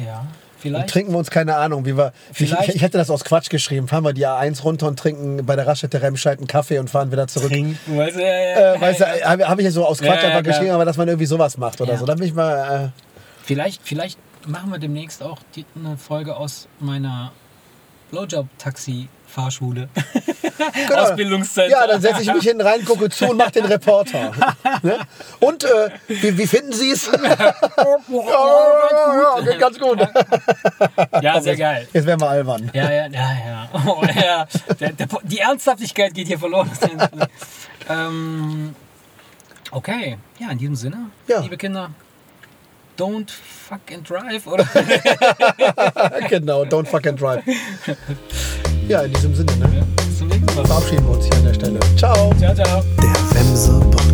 Ja, Und vielleicht. trinken wir uns keine Ahnung, wie wir. Ich, ich, hätte das aus Quatsch geschrieben. Fahren wir die A1 runter und trinken bei der Raststätte Remscheid einen Kaffee und fahren wieder zurück. Trinken, weißt du, ja, ja, Äh, weißt du, habe hab ich ja so aus Quatsch Ja, ja, einfach geschrieben, aber dass man irgendwie sowas macht oder Ja. so. Da bin ich mal. Vielleicht, vielleicht machen wir demnächst auch die, eine Folge aus meiner Blowjob-Taxi-Fahrschule. Äh, Ausbildungszentrum. ja, dann setze ich mich hinten rein, gucke zu und mache den Reporter. ne? Und äh, wie, wie finden Sie es? ja, ja, ja, ganz gut. Ja, sehr geil. Jetzt werden wir albern. Ja, ja, ja, ja. Oh, ja. Der, der, die Ernsthaftigkeit geht hier verloren. ähm, okay, ja, in diesem Sinne, Ja. liebe Kinder, don't fuck and drive, oder? genau, don't fuck and drive. Ja, in diesem Sinne, ne? Bis zum nächsten Mal. verabschieden wir uns hier an der Stelle. Ciao. Ciao, ciao. Der Wemse